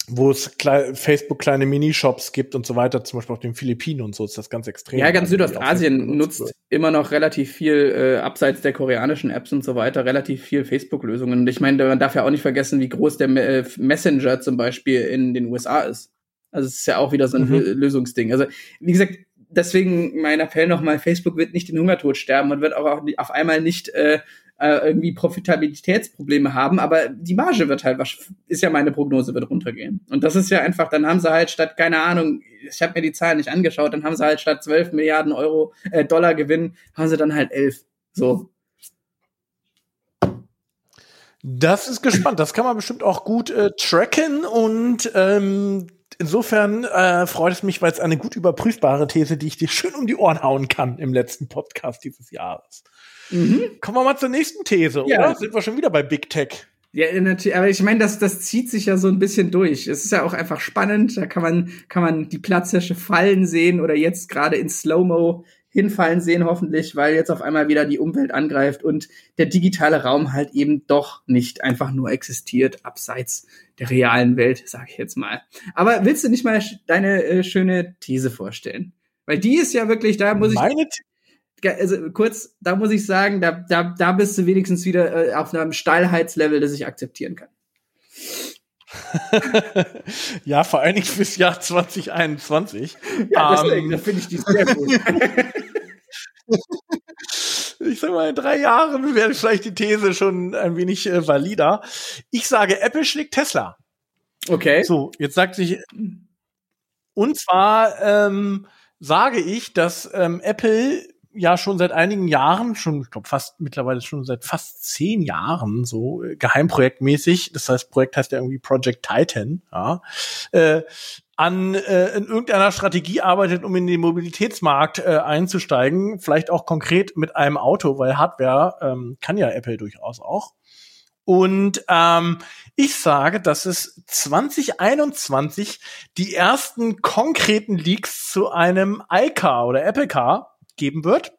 wo es klei Facebook kleine Minishops gibt und so weiter, zum Beispiel auf den Philippinen und so ist das ganz extrem. Ja, ganz Südostasien nutzt wird. immer noch relativ viel, äh, abseits der koreanischen Apps und so weiter, relativ viel Facebook-Lösungen. Und ich meine, man darf ja auch nicht vergessen, wie groß der äh, Messenger zum Beispiel in den USA ist. Also es ist ja auch wieder so ein mhm. Lösungsding. Also, wie gesagt, deswegen mein Appell nochmal, Facebook wird nicht den Hungertod sterben und wird auch auf einmal nicht äh, äh, irgendwie Profitabilitätsprobleme haben, aber die Marge wird halt, ist ja meine Prognose, wird runtergehen. Und das ist ja einfach, dann haben sie halt statt, keine Ahnung, ich habe mir die Zahlen nicht angeschaut, dann haben sie halt statt 12 Milliarden Euro, äh, Dollar Gewinn, haben sie dann halt 11. So. Das ist gespannt. Das kann man bestimmt auch gut äh, tracken und ähm, insofern äh, freut es mich, weil es eine gut überprüfbare These, die ich dir schön um die Ohren hauen kann im letzten Podcast dieses Jahres. Mhm. Kommen wir mal zur nächsten These, ja. oder? Sind wir schon wieder bei Big Tech? Ja, natürlich, aber ich meine, das, das zieht sich ja so ein bisschen durch. Es ist ja auch einfach spannend. Da kann man, kann man die Platzhirsche fallen sehen oder jetzt gerade in Slow-Mo hinfallen sehen, hoffentlich, weil jetzt auf einmal wieder die Umwelt angreift und der digitale Raum halt eben doch nicht einfach nur existiert, abseits der realen Welt, sag ich jetzt mal. Aber willst du nicht mal deine äh, schöne These vorstellen? Weil die ist ja wirklich, da muss Meine ich also kurz, da muss ich sagen, da, da, da bist du wenigstens wieder äh, auf einem Steilheitslevel, das ich akzeptieren kann. ja, vor allen Dingen fürs Jahr 2021. Ja, deswegen, um, da finde ich die sehr gut. ich sag mal, in drei Jahren wäre vielleicht die These schon ein wenig äh, valider. Ich sage, Apple schlägt Tesla. Okay. So, jetzt sagt sich, und zwar ähm, sage ich, dass ähm, Apple ja schon seit einigen Jahren, schon, ich glaube fast mittlerweile schon seit fast zehn Jahren so äh, geheimprojektmäßig, das heißt, Projekt heißt ja irgendwie Project Titan, ja, äh, an äh, in irgendeiner Strategie arbeitet, um in den Mobilitätsmarkt äh, einzusteigen, vielleicht auch konkret mit einem Auto, weil Hardware ähm, kann ja Apple durchaus auch. Und ähm, ich sage, dass es 2021 die ersten konkreten Leaks zu einem iCar oder Apple Car geben wird.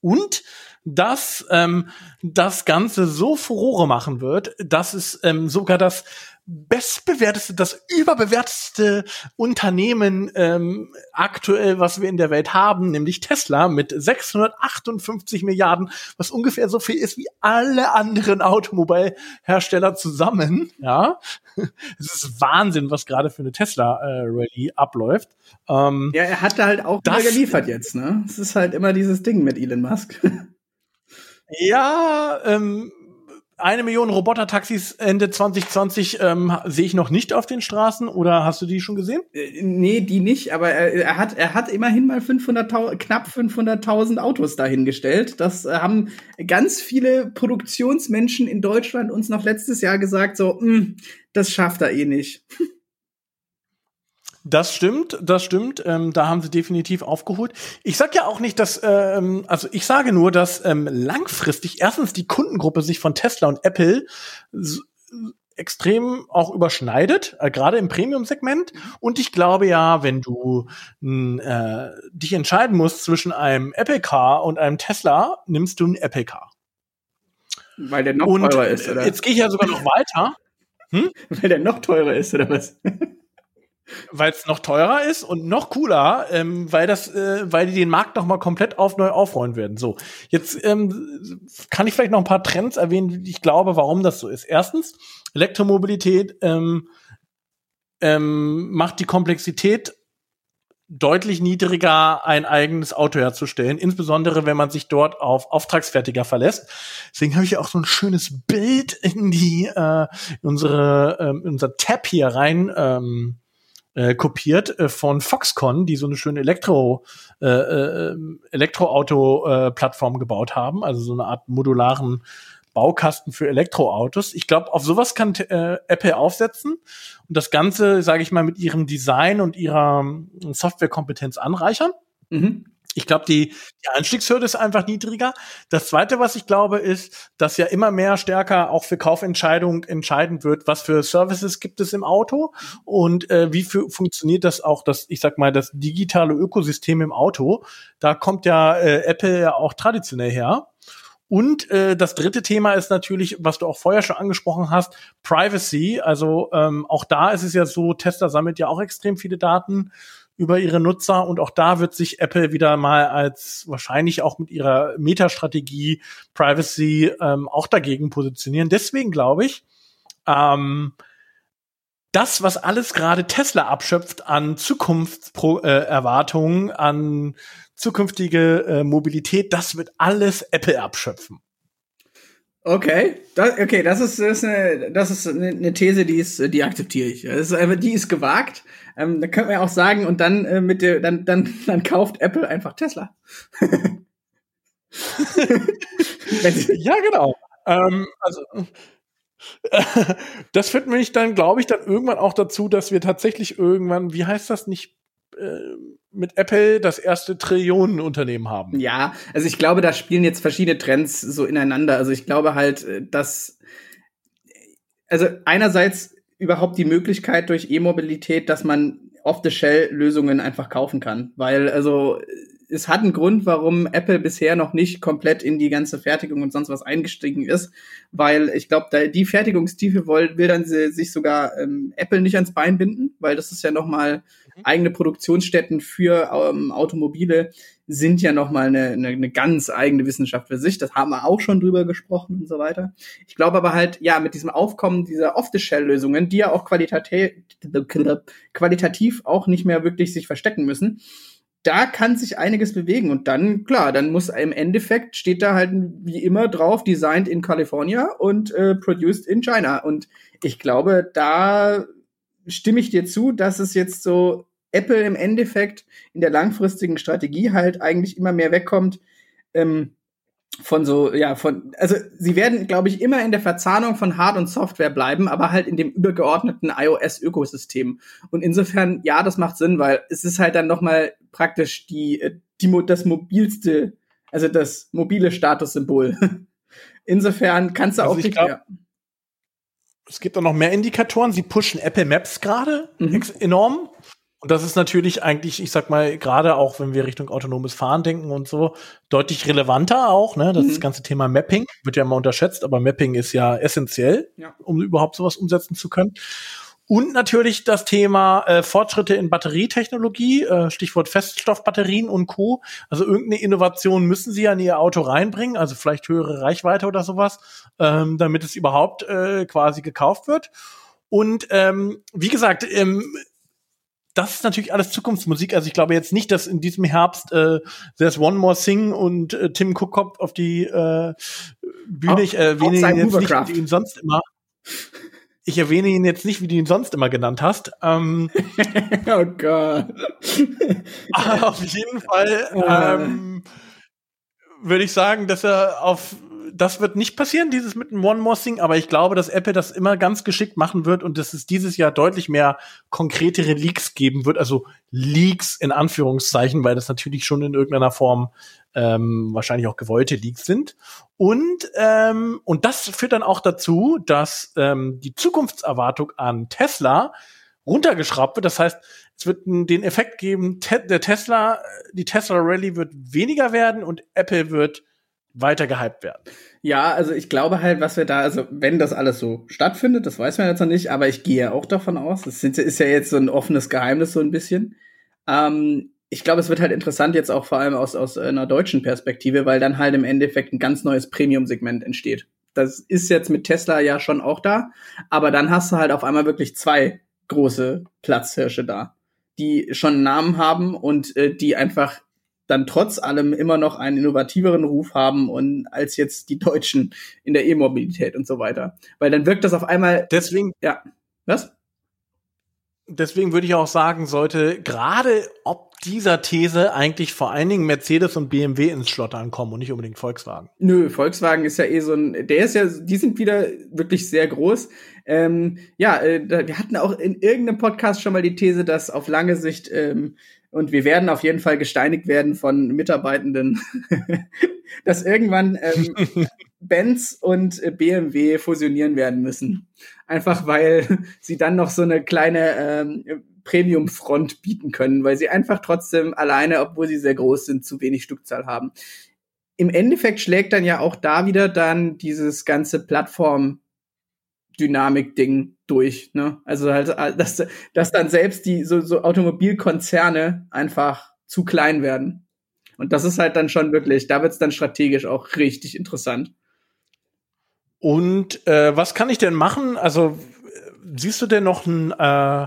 Und dass ähm, das Ganze so Furore machen wird, dass es ähm, sogar das bestbewerteste, das überbewerteste Unternehmen ähm, aktuell, was wir in der Welt haben, nämlich Tesla mit 658 Milliarden, was ungefähr so viel ist wie alle anderen Automobilhersteller zusammen. Ja, es ist Wahnsinn, was gerade für eine Tesla äh, abläuft. Ähm, ja, er hat da halt auch das, geliefert jetzt. Ne, es ist halt immer dieses Ding mit Elon Musk. Ja, ähm, eine Million Roboter-Taxis Ende 2020 ähm, sehe ich noch nicht auf den Straßen oder hast du die schon gesehen? Äh, nee, die nicht, aber er, er hat er hat immerhin mal 500 knapp 500.000 Autos dahingestellt. Das äh, haben ganz viele Produktionsmenschen in Deutschland uns noch letztes Jahr gesagt, so, hm, das schafft er eh nicht. Das stimmt, das stimmt. Ähm, da haben sie definitiv aufgeholt. Ich sag ja auch nicht, dass, ähm, also ich sage nur, dass ähm, langfristig erstens die Kundengruppe sich von Tesla und Apple extrem auch überschneidet, äh, gerade im Premium-Segment. Und ich glaube ja, wenn du äh, dich entscheiden musst zwischen einem Apple Car und einem Tesla, nimmst du ein Apple Car. Weil der noch und teurer ist, oder? Jetzt gehe ich ja sogar noch weiter. Hm? Weil der noch teurer ist, oder was? Weil es noch teurer ist und noch cooler, ähm, weil das, äh, weil die den Markt noch mal komplett auf neu aufrollen werden. So, jetzt ähm, kann ich vielleicht noch ein paar Trends erwähnen, ich glaube, warum das so ist. Erstens, Elektromobilität ähm, ähm, macht die Komplexität deutlich niedriger, ein eigenes Auto herzustellen, insbesondere wenn man sich dort auf Auftragsfertiger verlässt. Deswegen habe ich auch so ein schönes Bild in die äh, unsere äh, unser Tab hier rein ähm, äh, kopiert äh, von Foxconn, die so eine schöne Elektro äh, äh, Elektroauto-Plattform äh, gebaut haben, also so eine Art modularen Baukasten für Elektroautos. Ich glaube, auf sowas kann äh, Apple aufsetzen und das Ganze, sage ich mal, mit ihrem Design und ihrer ähm, Softwarekompetenz anreichern. Mhm. Ich glaube, die, die Einstiegshürde ist einfach niedriger. Das Zweite, was ich glaube, ist, dass ja immer mehr stärker auch für Kaufentscheidungen entscheidend wird, was für Services gibt es im Auto und äh, wie für, funktioniert das auch, das, ich sag mal, das digitale Ökosystem im Auto. Da kommt ja äh, Apple ja auch traditionell her. Und äh, das dritte Thema ist natürlich, was du auch vorher schon angesprochen hast, Privacy. Also ähm, auch da ist es ja so, Tesla sammelt ja auch extrem viele Daten über ihre Nutzer und auch da wird sich Apple wieder mal als wahrscheinlich auch mit ihrer Metastrategie Privacy ähm, auch dagegen positionieren. Deswegen glaube ich, ähm, das, was alles gerade Tesla abschöpft an Zukunftserwartungen, äh, an zukünftige äh, Mobilität, das wird alles Apple abschöpfen. Okay, das, okay, das ist, das ist, eine, das ist eine These, die ist, die akzeptiere ich. Das ist die ist gewagt. Ähm, da könnte man ja auch sagen, und dann äh, mit der, dann, dann, dann kauft Apple einfach Tesla. ja, genau. Ähm, also das führt mich dann, glaube ich, dann irgendwann auch dazu, dass wir tatsächlich irgendwann, wie heißt das nicht, äh, mit Apple das erste Trillionenunternehmen haben. Ja, also ich glaube, da spielen jetzt verschiedene Trends so ineinander. Also ich glaube halt, äh, dass also einerseits überhaupt die Möglichkeit durch E-Mobilität, dass man Off-the-Shell-Lösungen einfach kaufen kann, weil also es hat einen Grund, warum Apple bisher noch nicht komplett in die ganze Fertigung und sonst was eingestiegen ist, weil ich glaube, die Fertigungstiefe will, will dann sie, sich sogar ähm, Apple nicht ans Bein binden, weil das ist ja noch mal. Eigene Produktionsstätten für ähm, Automobile sind ja noch mal eine, eine, eine ganz eigene Wissenschaft für sich. Das haben wir auch schon drüber gesprochen und so weiter. Ich glaube aber halt, ja, mit diesem Aufkommen dieser Off-the-Shell-Lösungen, die ja auch qualitativ, qualitativ auch nicht mehr wirklich sich verstecken müssen, da kann sich einiges bewegen und dann, klar, dann muss im Endeffekt steht da halt wie immer drauf, designed in California und äh, produced in China. Und ich glaube, da stimme ich dir zu, dass es jetzt so Apple im Endeffekt in der langfristigen Strategie halt eigentlich immer mehr wegkommt, ähm, von so, ja, von, also sie werden, glaube ich, immer in der Verzahnung von Hard- und Software bleiben, aber halt in dem übergeordneten iOS-Ökosystem. Und insofern, ja, das macht Sinn, weil es ist halt dann nochmal praktisch die, äh, die, das mobilste, also das mobile Statussymbol. insofern kannst du also auch ich glaub. Es gibt auch noch mehr Indikatoren. Sie pushen Apple Maps gerade mhm. enorm. Und das ist natürlich eigentlich, ich sag mal, gerade auch, wenn wir Richtung autonomes Fahren denken und so, deutlich relevanter auch, ne? Das, mhm. das ganze Thema Mapping wird ja immer unterschätzt, aber Mapping ist ja essentiell, ja. um überhaupt sowas umsetzen zu können. Und natürlich das Thema äh, Fortschritte in Batterietechnologie, äh, Stichwort Feststoffbatterien und Co. Also irgendeine Innovation müssen sie ja in ihr Auto reinbringen, also vielleicht höhere Reichweite oder sowas, ähm, damit es überhaupt äh, quasi gekauft wird. Und ähm, wie gesagt, ähm, das ist natürlich alles Zukunftsmusik. Also ich glaube jetzt nicht, dass in diesem Herbst äh, There's One More Thing und äh, Tim Cook auf die äh, Bühne. Auch, ich erwähne ihn jetzt nicht, wie ihn sonst immer. Ich erwähne ihn jetzt nicht, wie du ihn sonst immer genannt hast. Ähm, oh Gott. auf jeden Fall ähm, würde ich sagen, dass er auf das wird nicht passieren, dieses mit dem One More Thing, aber ich glaube, dass Apple das immer ganz geschickt machen wird und dass es dieses Jahr deutlich mehr konkretere Leaks geben wird, also Leaks in Anführungszeichen, weil das natürlich schon in irgendeiner Form ähm, wahrscheinlich auch gewollte Leaks sind. Und, ähm, und das führt dann auch dazu, dass ähm, die Zukunftserwartung an Tesla runtergeschraubt wird. Das heißt, es wird den Effekt geben, te der Tesla, die Tesla Rally wird weniger werden und Apple wird weiter gehypt werden. Ja, also ich glaube halt, was wir da, also wenn das alles so stattfindet, das weiß man jetzt noch nicht, aber ich gehe auch davon aus, das ist ja jetzt so ein offenes Geheimnis so ein bisschen. Ähm, ich glaube, es wird halt interessant jetzt auch vor allem aus, aus einer deutschen Perspektive, weil dann halt im Endeffekt ein ganz neues Premium-Segment entsteht. Das ist jetzt mit Tesla ja schon auch da, aber dann hast du halt auf einmal wirklich zwei große Platzhirsche da, die schon einen Namen haben und äh, die einfach dann trotz allem immer noch einen innovativeren Ruf haben und als jetzt die Deutschen in der E-Mobilität und so weiter. Weil dann wirkt das auf einmal. Deswegen. Ja. Was? Deswegen würde ich auch sagen, sollte gerade ob dieser These eigentlich vor allen Dingen Mercedes und BMW ins Schlottern kommen und nicht unbedingt Volkswagen. Nö, Volkswagen ist ja eh so ein, der ist ja, die sind wieder wirklich sehr groß. Ähm, ja, äh, wir hatten auch in irgendeinem Podcast schon mal die These, dass auf lange Sicht ähm, und wir werden auf jeden Fall gesteinigt werden von Mitarbeitenden, dass irgendwann ähm, Benz und äh, BMW fusionieren werden müssen. Einfach weil sie dann noch so eine kleine ähm, Premium-Front bieten können, weil sie einfach trotzdem alleine, obwohl sie sehr groß sind, zu wenig Stückzahl haben. Im Endeffekt schlägt dann ja auch da wieder dann dieses ganze Plattform Dynamik-Ding durch. Ne? Also halt, äh, dass, dass dann selbst die so, so Automobilkonzerne einfach zu klein werden. Und das ist halt dann schon wirklich, da wird es dann strategisch auch richtig interessant. Und äh, was kann ich denn machen? Also siehst du denn noch einen äh,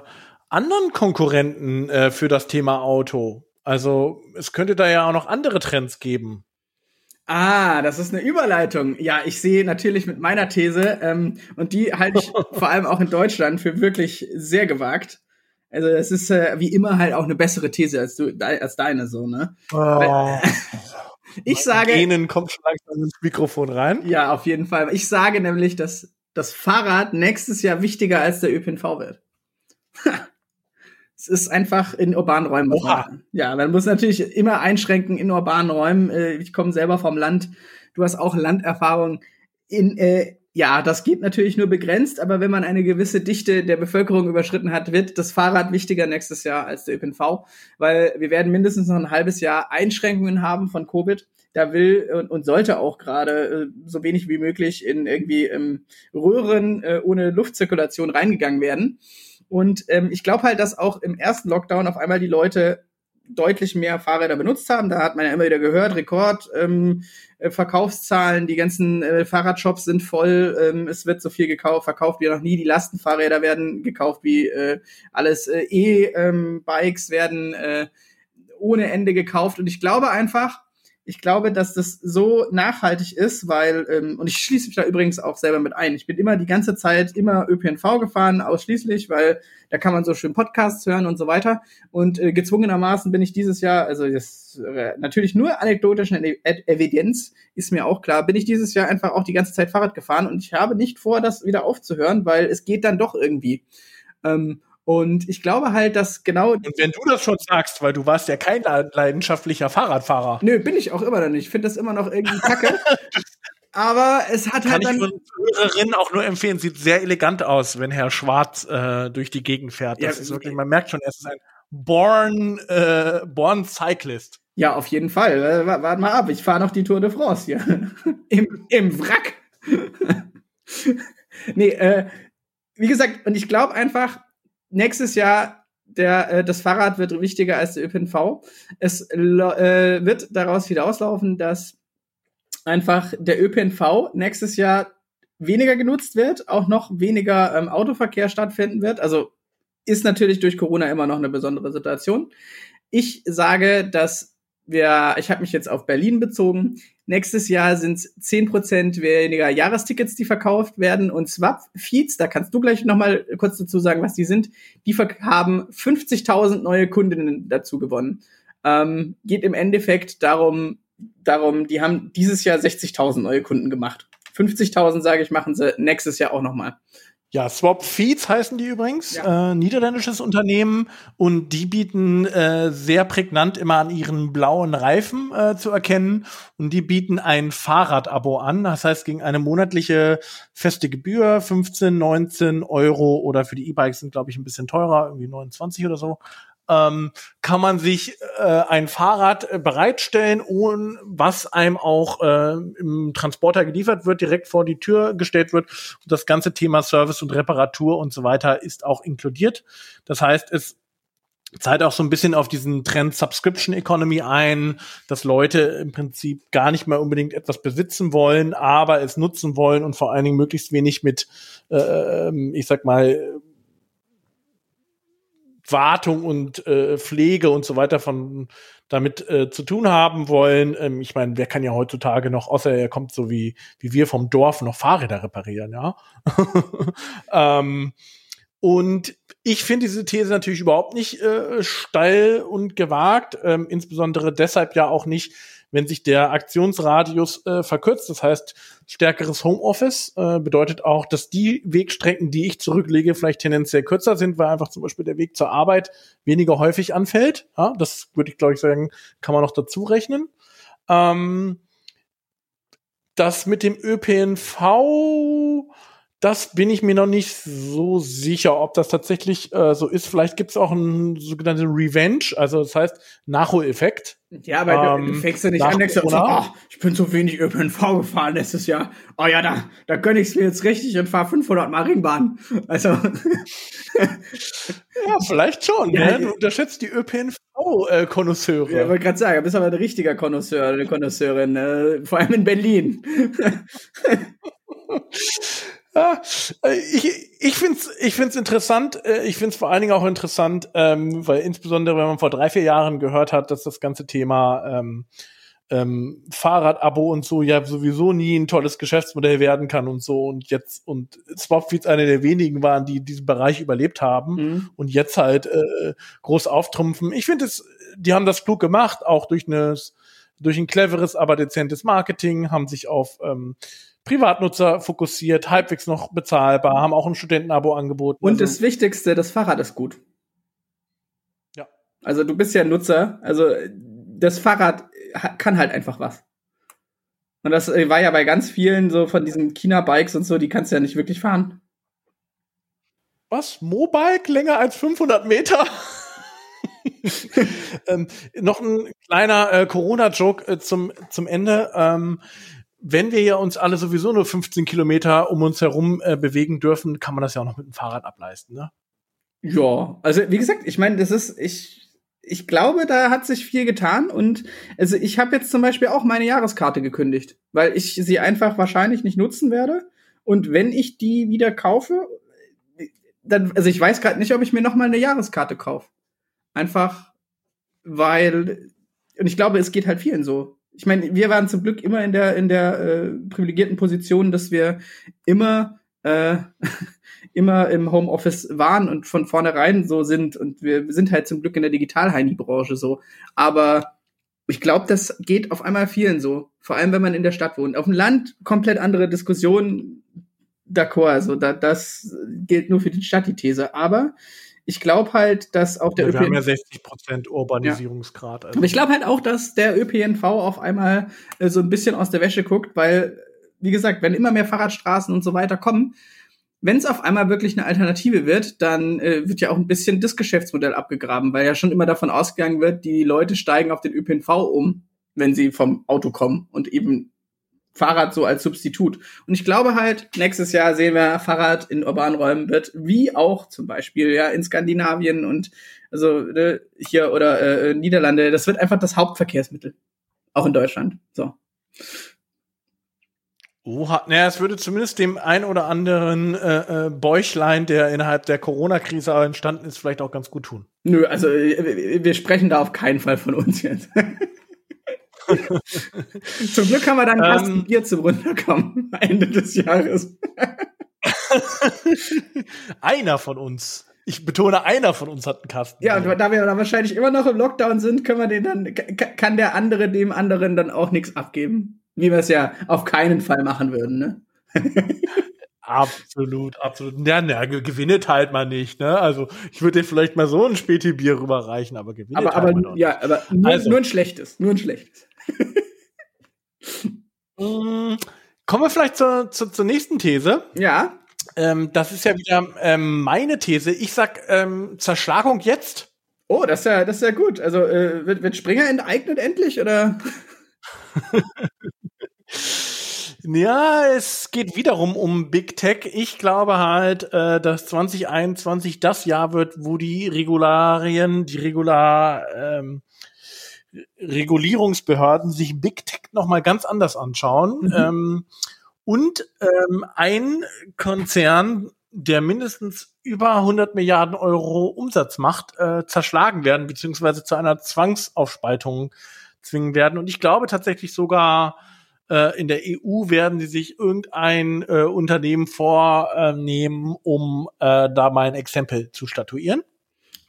anderen Konkurrenten äh, für das Thema Auto? Also es könnte da ja auch noch andere Trends geben. Ah, das ist eine Überleitung. Ja, ich sehe natürlich mit meiner These, ähm, und die halte ich vor allem auch in Deutschland für wirklich sehr gewagt. Also es ist äh, wie immer halt auch eine bessere These als du als deine so, ne? Oh. ich sage. Ihnen kommt schon langsam ins Mikrofon rein. Ja, auf jeden Fall. Ich sage nämlich, dass das Fahrrad nächstes Jahr wichtiger als der ÖPNV wird. es ist einfach in urbanen Räumen. Oha. Ja, man muss natürlich immer einschränken in urbanen Räumen. Äh, ich komme selber vom Land. Du hast auch Landerfahrung. In, äh, ja, das geht natürlich nur begrenzt, aber wenn man eine gewisse Dichte der Bevölkerung überschritten hat, wird das Fahrrad wichtiger nächstes Jahr als der ÖPNV, weil wir werden mindestens noch ein halbes Jahr Einschränkungen haben von Covid. Da will und, und sollte auch gerade äh, so wenig wie möglich in irgendwie ähm, Röhren äh, ohne Luftzirkulation reingegangen werden. Und ähm, ich glaube halt, dass auch im ersten Lockdown auf einmal die Leute deutlich mehr Fahrräder benutzt haben. Da hat man ja immer wieder gehört, Rekord, ähm, äh, Verkaufszahlen, die ganzen äh, Fahrradshops sind voll, ähm, es wird so viel gekauft, verkauft wie noch nie, die Lastenfahrräder werden gekauft wie äh, alles, äh, E-Bikes ähm, werden äh, ohne Ende gekauft und ich glaube einfach, ich glaube, dass das so nachhaltig ist, weil, ähm, und ich schließe mich da übrigens auch selber mit ein. Ich bin immer die ganze Zeit immer ÖPNV gefahren, ausschließlich, weil da kann man so schön Podcasts hören und so weiter. Und äh, gezwungenermaßen bin ich dieses Jahr, also das äh, natürlich nur anekdotische Evidenz ist mir auch klar, bin ich dieses Jahr einfach auch die ganze Zeit Fahrrad gefahren und ich habe nicht vor, das wieder aufzuhören, weil es geht dann doch irgendwie. Ähm, und ich glaube halt, dass genau. Und wenn du das schon sagst, weil du warst ja kein leidenschaftlicher Fahrradfahrer. Nö, bin ich auch immer noch nicht. Ich finde das immer noch irgendwie kacke. aber es hat Kann halt dann. ich Hörerinnen auch nur empfehlen. Sieht sehr elegant aus, wenn Herr Schwarz äh, durch die Gegend fährt. Das Ja, ist wirklich, man merkt schon, er ist ein born, äh, born Cyclist. Ja, auf jeden Fall. Äh, wa- Warte mal ab, ich fahre noch die Tour de France hier. Im, Im Wrack. nee, äh, wie gesagt, und ich glaube einfach, nächstes Jahr, der, äh, das Fahrrad wird wichtiger als der ÖPNV. Es äh, wird daraus wieder auslaufen, dass einfach der ÖPNV nächstes Jahr weniger genutzt wird, auch noch weniger ähm, Autoverkehr stattfinden wird. Also ist natürlich durch Corona immer noch eine besondere Situation. Ich sage, dass wir, ich habe mich jetzt auf Berlin bezogen. Nächstes Jahr sind es 10% weniger Jahrestickets, die verkauft werden. Und Swap-Feeds, da kannst du gleich nochmal kurz dazu sagen, was die sind, die haben 50.000 neue Kundinnen dazu gewonnen. Ähm, geht im Endeffekt darum, darum, die haben dieses Jahr 60.000 neue Kunden gemacht. 50.000, sage ich, machen sie nächstes Jahr auch nochmal. Ja, Swap Feeds heißen die übrigens, Ja. äh, niederländisches Unternehmen. Und die bieten äh, sehr prägnant immer an ihren blauen Reifen äh, zu erkennen. Und die bieten ein Fahrradabo an, das heißt gegen eine monatliche feste Gebühr, 15, 19 Euro oder für die E-Bikes sind glaube ich ein bisschen teurer, irgendwie 29 oder so, ähm, kann man sich äh, ein Fahrrad äh, bereitstellen, und was einem auch äh, im Transporter geliefert wird, direkt vor die Tür gestellt wird. Und das ganze Thema Service und Reparatur und so weiter ist auch inkludiert. Das heißt, es zahlt auch so ein bisschen auf diesen Trend Subscription Economy ein, dass Leute im Prinzip gar nicht mehr unbedingt etwas besitzen wollen, aber es nutzen wollen und vor allen Dingen möglichst wenig mit, äh, ich sag mal, Wartung und äh, Pflege und so weiter von damit äh, zu tun haben wollen. Ähm, ich meine, wer kann ja heutzutage noch, außer er kommt so wie, wie wir vom Dorf, noch Fahrräder reparieren, ja. ähm, und ich finde diese These natürlich überhaupt nicht äh, steil und gewagt, ähm, insbesondere deshalb ja auch nicht, wenn sich der Aktionsradius äh, verkürzt. Das heißt, stärkeres Homeoffice äh, bedeutet auch, dass die Wegstrecken, die ich zurücklege, vielleicht tendenziell kürzer sind, weil einfach zum Beispiel der Weg zur Arbeit weniger häufig anfällt. Ja, das würde ich, glaube ich, sagen, kann man noch dazu rechnen. Ähm, das mit dem ÖPNV, das bin ich mir noch nicht so sicher, ob das tatsächlich äh, so ist. Vielleicht gibt es auch einen sogenannten Revenge, also das heißt Nachholeffekt. Ja, aber du, du Ähm, fängst ja nicht an, denkst du, oh, ich bin so wenig ÖPNV gefahren letztes Jahr. Oh ja, da, da gönn ich's mir jetzt richtig und fahr 500 Mal Ringbahn. Also, Ja, vielleicht schon. Ja, ne? Du unterschätzt die ÖPNV-Konnoisseure. ja, wollte gerade sagen, du bist aber ein richtiger Konnoisseur, eine Konnoisseurin, äh, vor allem in Berlin. Ja, äh, ich ich finde es ich find's interessant. äh, Ich finde es vor allen Dingen auch interessant, ähm, weil insbesondere, wenn man vor drei, vier Jahren gehört hat, dass das ganze Thema ähm, ähm, Fahrradabo und so ja sowieso nie ein tolles Geschäftsmodell werden kann und so und jetzt und Swapfeeds eine der wenigen waren, die diesen Bereich überlebt haben Mhm. und jetzt halt äh, groß auftrumpfen. Ich finde es, die haben das klug gemacht, auch durch eine durch ein cleveres, aber dezentes Marketing, haben sich auf ähm, Privatnutzer fokussiert, halbwegs noch bezahlbar, haben auch ein Studentenabo angeboten. Und Also, das Wichtigste, das Fahrrad ist gut. Ja. Also du bist ja Nutzer, also das Fahrrad kann halt einfach was. Und das war ja bei ganz vielen so von diesen China-Bikes und so, die kannst du ja nicht wirklich fahren. was? Mobike länger als 500 Meter? ähm, noch ein kleiner äh, Corona-Joke äh, zum, zum Ende. Ähm, wenn wir ja uns alle sowieso nur 15 Kilometer um uns herum äh, bewegen dürfen, kann man das ja auch noch mit dem Fahrrad ableisten, ne? Ja, also wie gesagt, ich meine, das ist, ich, ich glaube, da hat sich viel getan und also ich habe jetzt zum Beispiel auch meine Jahreskarte gekündigt, weil ich sie einfach wahrscheinlich nicht nutzen werde. Und wenn ich die wieder kaufe, dann, also ich weiß gerade nicht, ob ich mir noch mal eine Jahreskarte kaufe. Einfach, weil, und ich glaube, es geht halt vielen so. Ich meine, wir waren zum Glück immer in der in der äh, privilegierten Position, dass wir immer äh, immer im Homeoffice waren und von vornherein so sind. Und wir sind halt zum Glück in der Digital-Heini-Branche so. Aber ich glaube, das geht auf einmal vielen so. Vor allem, wenn man in der Stadt wohnt. Auf dem Land komplett andere Diskussionen. D'accord, also da, das gilt nur für die Stadt, die These. Aber ich glaube halt, dass auch der Ja, wir haben ja ÖPNV 60 Prozent Urbanisierungsgrad. Also. aber ich glaube halt auch, dass der ÖPNV auf einmal äh, so ein bisschen aus der Wäsche guckt, weil wie gesagt, wenn immer mehr Fahrradstraßen und so weiter kommen, wenn es auf einmal wirklich eine Alternative wird, dann äh, wird ja auch ein bisschen das Geschäftsmodell abgegraben, weil ja schon immer davon ausgegangen wird, die Leute steigen auf den ÖPNV um, wenn sie vom Auto kommen und eben Fahrrad so als Substitut. Und ich glaube halt, nächstes Jahr sehen wir Fahrrad in urbanen Räumen wird, wie auch zum Beispiel ja in Skandinavien und also ne, hier oder äh, Niederlande, das wird einfach das Hauptverkehrsmittel. Auch in Deutschland. So. Oha, naja, es würde zumindest dem ein oder anderen äh, äh, Bäuchlein, der innerhalb der Corona-Krise entstanden ist, vielleicht auch ganz gut tun. Nö, also äh, wir sprechen da auf keinen Fall von uns jetzt. zum Glück haben wir dann ein ähm, Bier zum Runterkommen Ende des Jahres. einer von uns. Ich betone, einer von uns hat einen Kasten. Ja, und da wir dann wahrscheinlich immer noch im Lockdown sind, können wir den dann, kann der andere dem anderen dann auch nichts abgeben. Wie wir es ja auf keinen Fall machen würden, ne? Absolut, absolut. Ja, na, gewinnet halt mal nicht, ne? Also ich würde dir vielleicht mal so ein Späti-Bier rüberreichen, aber gewinnet aber, halt aber, Ja, aber nur, also. nur ein schlechtes, nur ein schlechtes. Mm, kommen wir vielleicht zur, zur, zur nächsten These. Ja. Ähm, das ist ja wieder ähm, meine These. Ich sag ähm, Zerschlagung jetzt. Oh, das ist ja, das ist ja gut. Also äh, wird, wird Springer enteignet endlich oder? Ja, es geht wiederum um Big Tech. Ich glaube halt, äh, dass 2021 das Jahr wird, wo die Regularien, die Regular ähm, Regulierungsbehörden sich Big Tech noch mal ganz anders anschauen. Mhm. Ähm, und ähm, ein Konzern, der mindestens über 100 Milliarden Euro Umsatz macht, äh, zerschlagen werden beziehungsweise zu einer Zwangsaufspaltung zwingen werden. Und ich glaube tatsächlich sogar, äh, in der EU werden sie sich irgendein äh, Unternehmen vornehmen, um äh, da mal ein Exempel zu statuieren.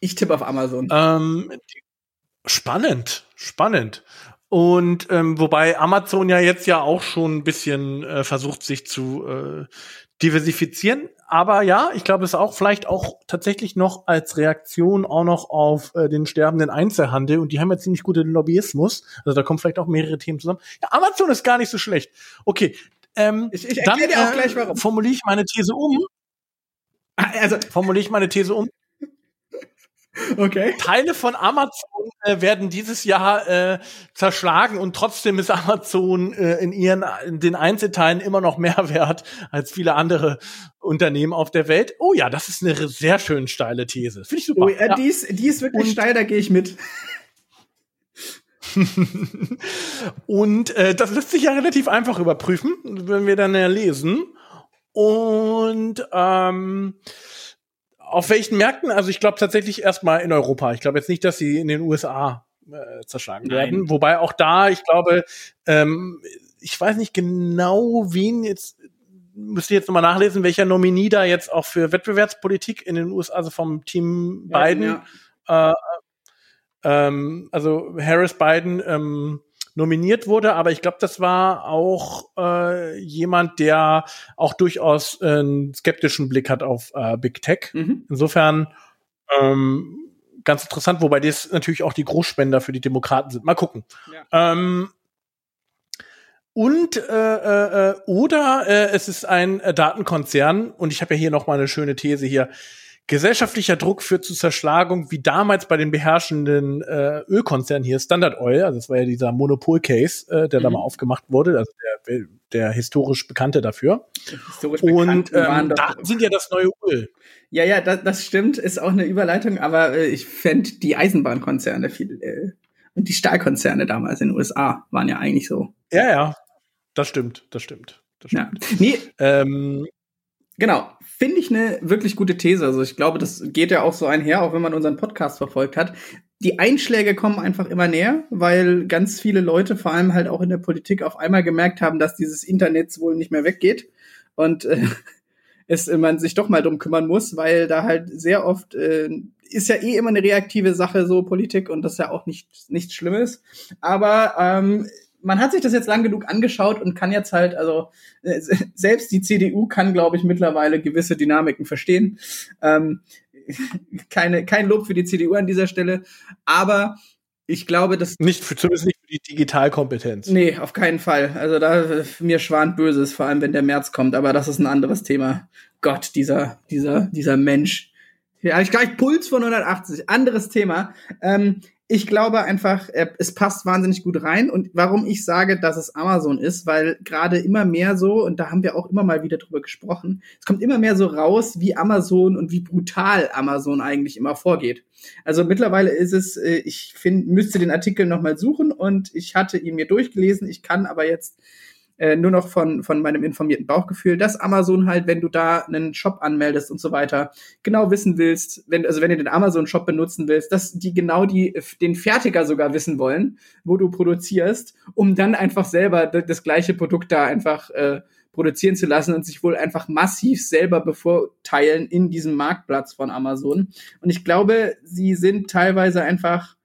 Ich tippe auf Amazon. Ähm, spannend, spannend. Und ähm, wobei Amazon ja jetzt ja auch schon ein bisschen äh, versucht, sich zu äh, diversifizieren. Aber ja, ich glaube, es ist auch vielleicht auch tatsächlich noch als Reaktion auch noch auf äh, den sterbenden Einzelhandel. Und die haben ja ziemlich guten Lobbyismus. Also da kommen vielleicht auch mehrere Themen zusammen. Ja, Amazon ist gar nicht so schlecht. Okay. Ähm, ich ich dann dir auch gleich warum. formuliere ich meine These um. Also formuliere ich meine These um. Okay. Teile von Amazon äh, werden dieses Jahr äh, zerschlagen und trotzdem ist Amazon äh, in ihren in den Einzelteilen immer noch mehr wert als viele andere Unternehmen auf der Welt. Oh ja, das ist eine sehr schön steile These. Finde ich super. Oh, äh, ja. die, ist, die ist wirklich und, steil, da gehe ich mit. und äh, das lässt sich ja relativ einfach überprüfen, wenn wir dann ja lesen. Und ähm, auf welchen Märkten? Also ich glaube tatsächlich erstmal in Europa. Ich glaube jetzt nicht, dass sie in den USA äh, zerschlagen Nein. werden. Wobei auch da, ich glaube, ähm, ich weiß nicht genau, wen jetzt müsste jetzt nochmal nachlesen, welcher Nominee da jetzt auch für Wettbewerbspolitik in den USA, also vom Team Biden, ja, ja. Äh, ähm, also Harris Biden ähm, nominiert wurde, aber ich glaube, das war auch äh, jemand, der auch durchaus äh, einen skeptischen Blick hat auf äh, Big Tech. Mhm. Insofern ähm, ganz interessant, wobei das natürlich auch die Großspender für die Demokraten sind. Mal gucken. Ja. Ähm, und äh, äh, äh oder äh, es ist ein äh, Datenkonzern und ich habe ja hier noch mal eine schöne These hier. Gesellschaftlicher Druck führt zu Zerschlagung, wie damals bei den beherrschenden äh, Ölkonzernen hier, Standard Oil, also das war ja dieser Monopol-Case, äh, der mhm. da mal aufgemacht wurde, also der, der historisch Bekannte dafür. Historisch Und ähm, da sind ja das neue Öl. Ja, ja, das, das stimmt, ist auch eine Überleitung, aber äh, ich fände die Eisenbahnkonzerne viel äh, und die Stahlkonzerne damals in den USA waren ja eigentlich so. Ja, ja, das stimmt, das stimmt. Das stimmt. Ja. Nee, ähm, Genau, finde ich eine wirklich gute These. Also ich glaube, das geht ja auch so einher, auch wenn man unseren Podcast verfolgt hat. Die Einschläge kommen einfach immer näher, weil ganz viele Leute, vor allem halt auch in der Politik, auf einmal gemerkt haben, dass dieses Internet wohl nicht mehr weggeht und äh, es man sich doch mal drum kümmern muss, weil da halt sehr oft äh, ist ja eh immer eine reaktive Sache so Politik und das ist ja auch nicht nichts Schlimmes. Aber ähm, man hat sich das jetzt lang genug angeschaut und kann jetzt halt, also äh, selbst die CDU kann, glaube ich, mittlerweile gewisse Dynamiken verstehen. Ähm, keine, kein Lob für die CDU an dieser Stelle, aber ich glaube, das. Nicht für, zumindest nicht für die Digitalkompetenz. Nee, auf keinen Fall. Also da mir schwant Böses, vor allem wenn der März kommt, aber das ist ein anderes Thema. Gott, dieser, dieser, dieser Mensch. Ja, ich gleich Puls von 180. Anderes Thema. Ähm, ich glaube einfach, es passt wahnsinnig gut rein. Und warum ich sage, dass es Amazon ist, weil gerade immer mehr so, und da haben wir auch immer mal wieder drüber gesprochen, es kommt immer mehr so raus, wie Amazon und wie brutal Amazon eigentlich immer vorgeht. Also mittlerweile ist es, äh, ich finde, müsste den Artikel nochmal suchen und ich hatte ihn mir durchgelesen. Ich kann aber jetzt äh, nur noch von, von meinem informierten Bauchgefühl, dass Amazon halt, wenn du da einen Shop anmeldest und so weiter, genau wissen willst, wenn, also wenn du den Amazon-Shop benutzen willst, dass die genau die, den Fertiger sogar wissen wollen, wo du produzierst, um dann einfach selber das gleiche Produkt da einfach äh, produzieren zu lassen und sich wohl einfach massiv selber bevorteilen in diesem Marktplatz von Amazon. Und ich glaube, sie sind teilweise einfach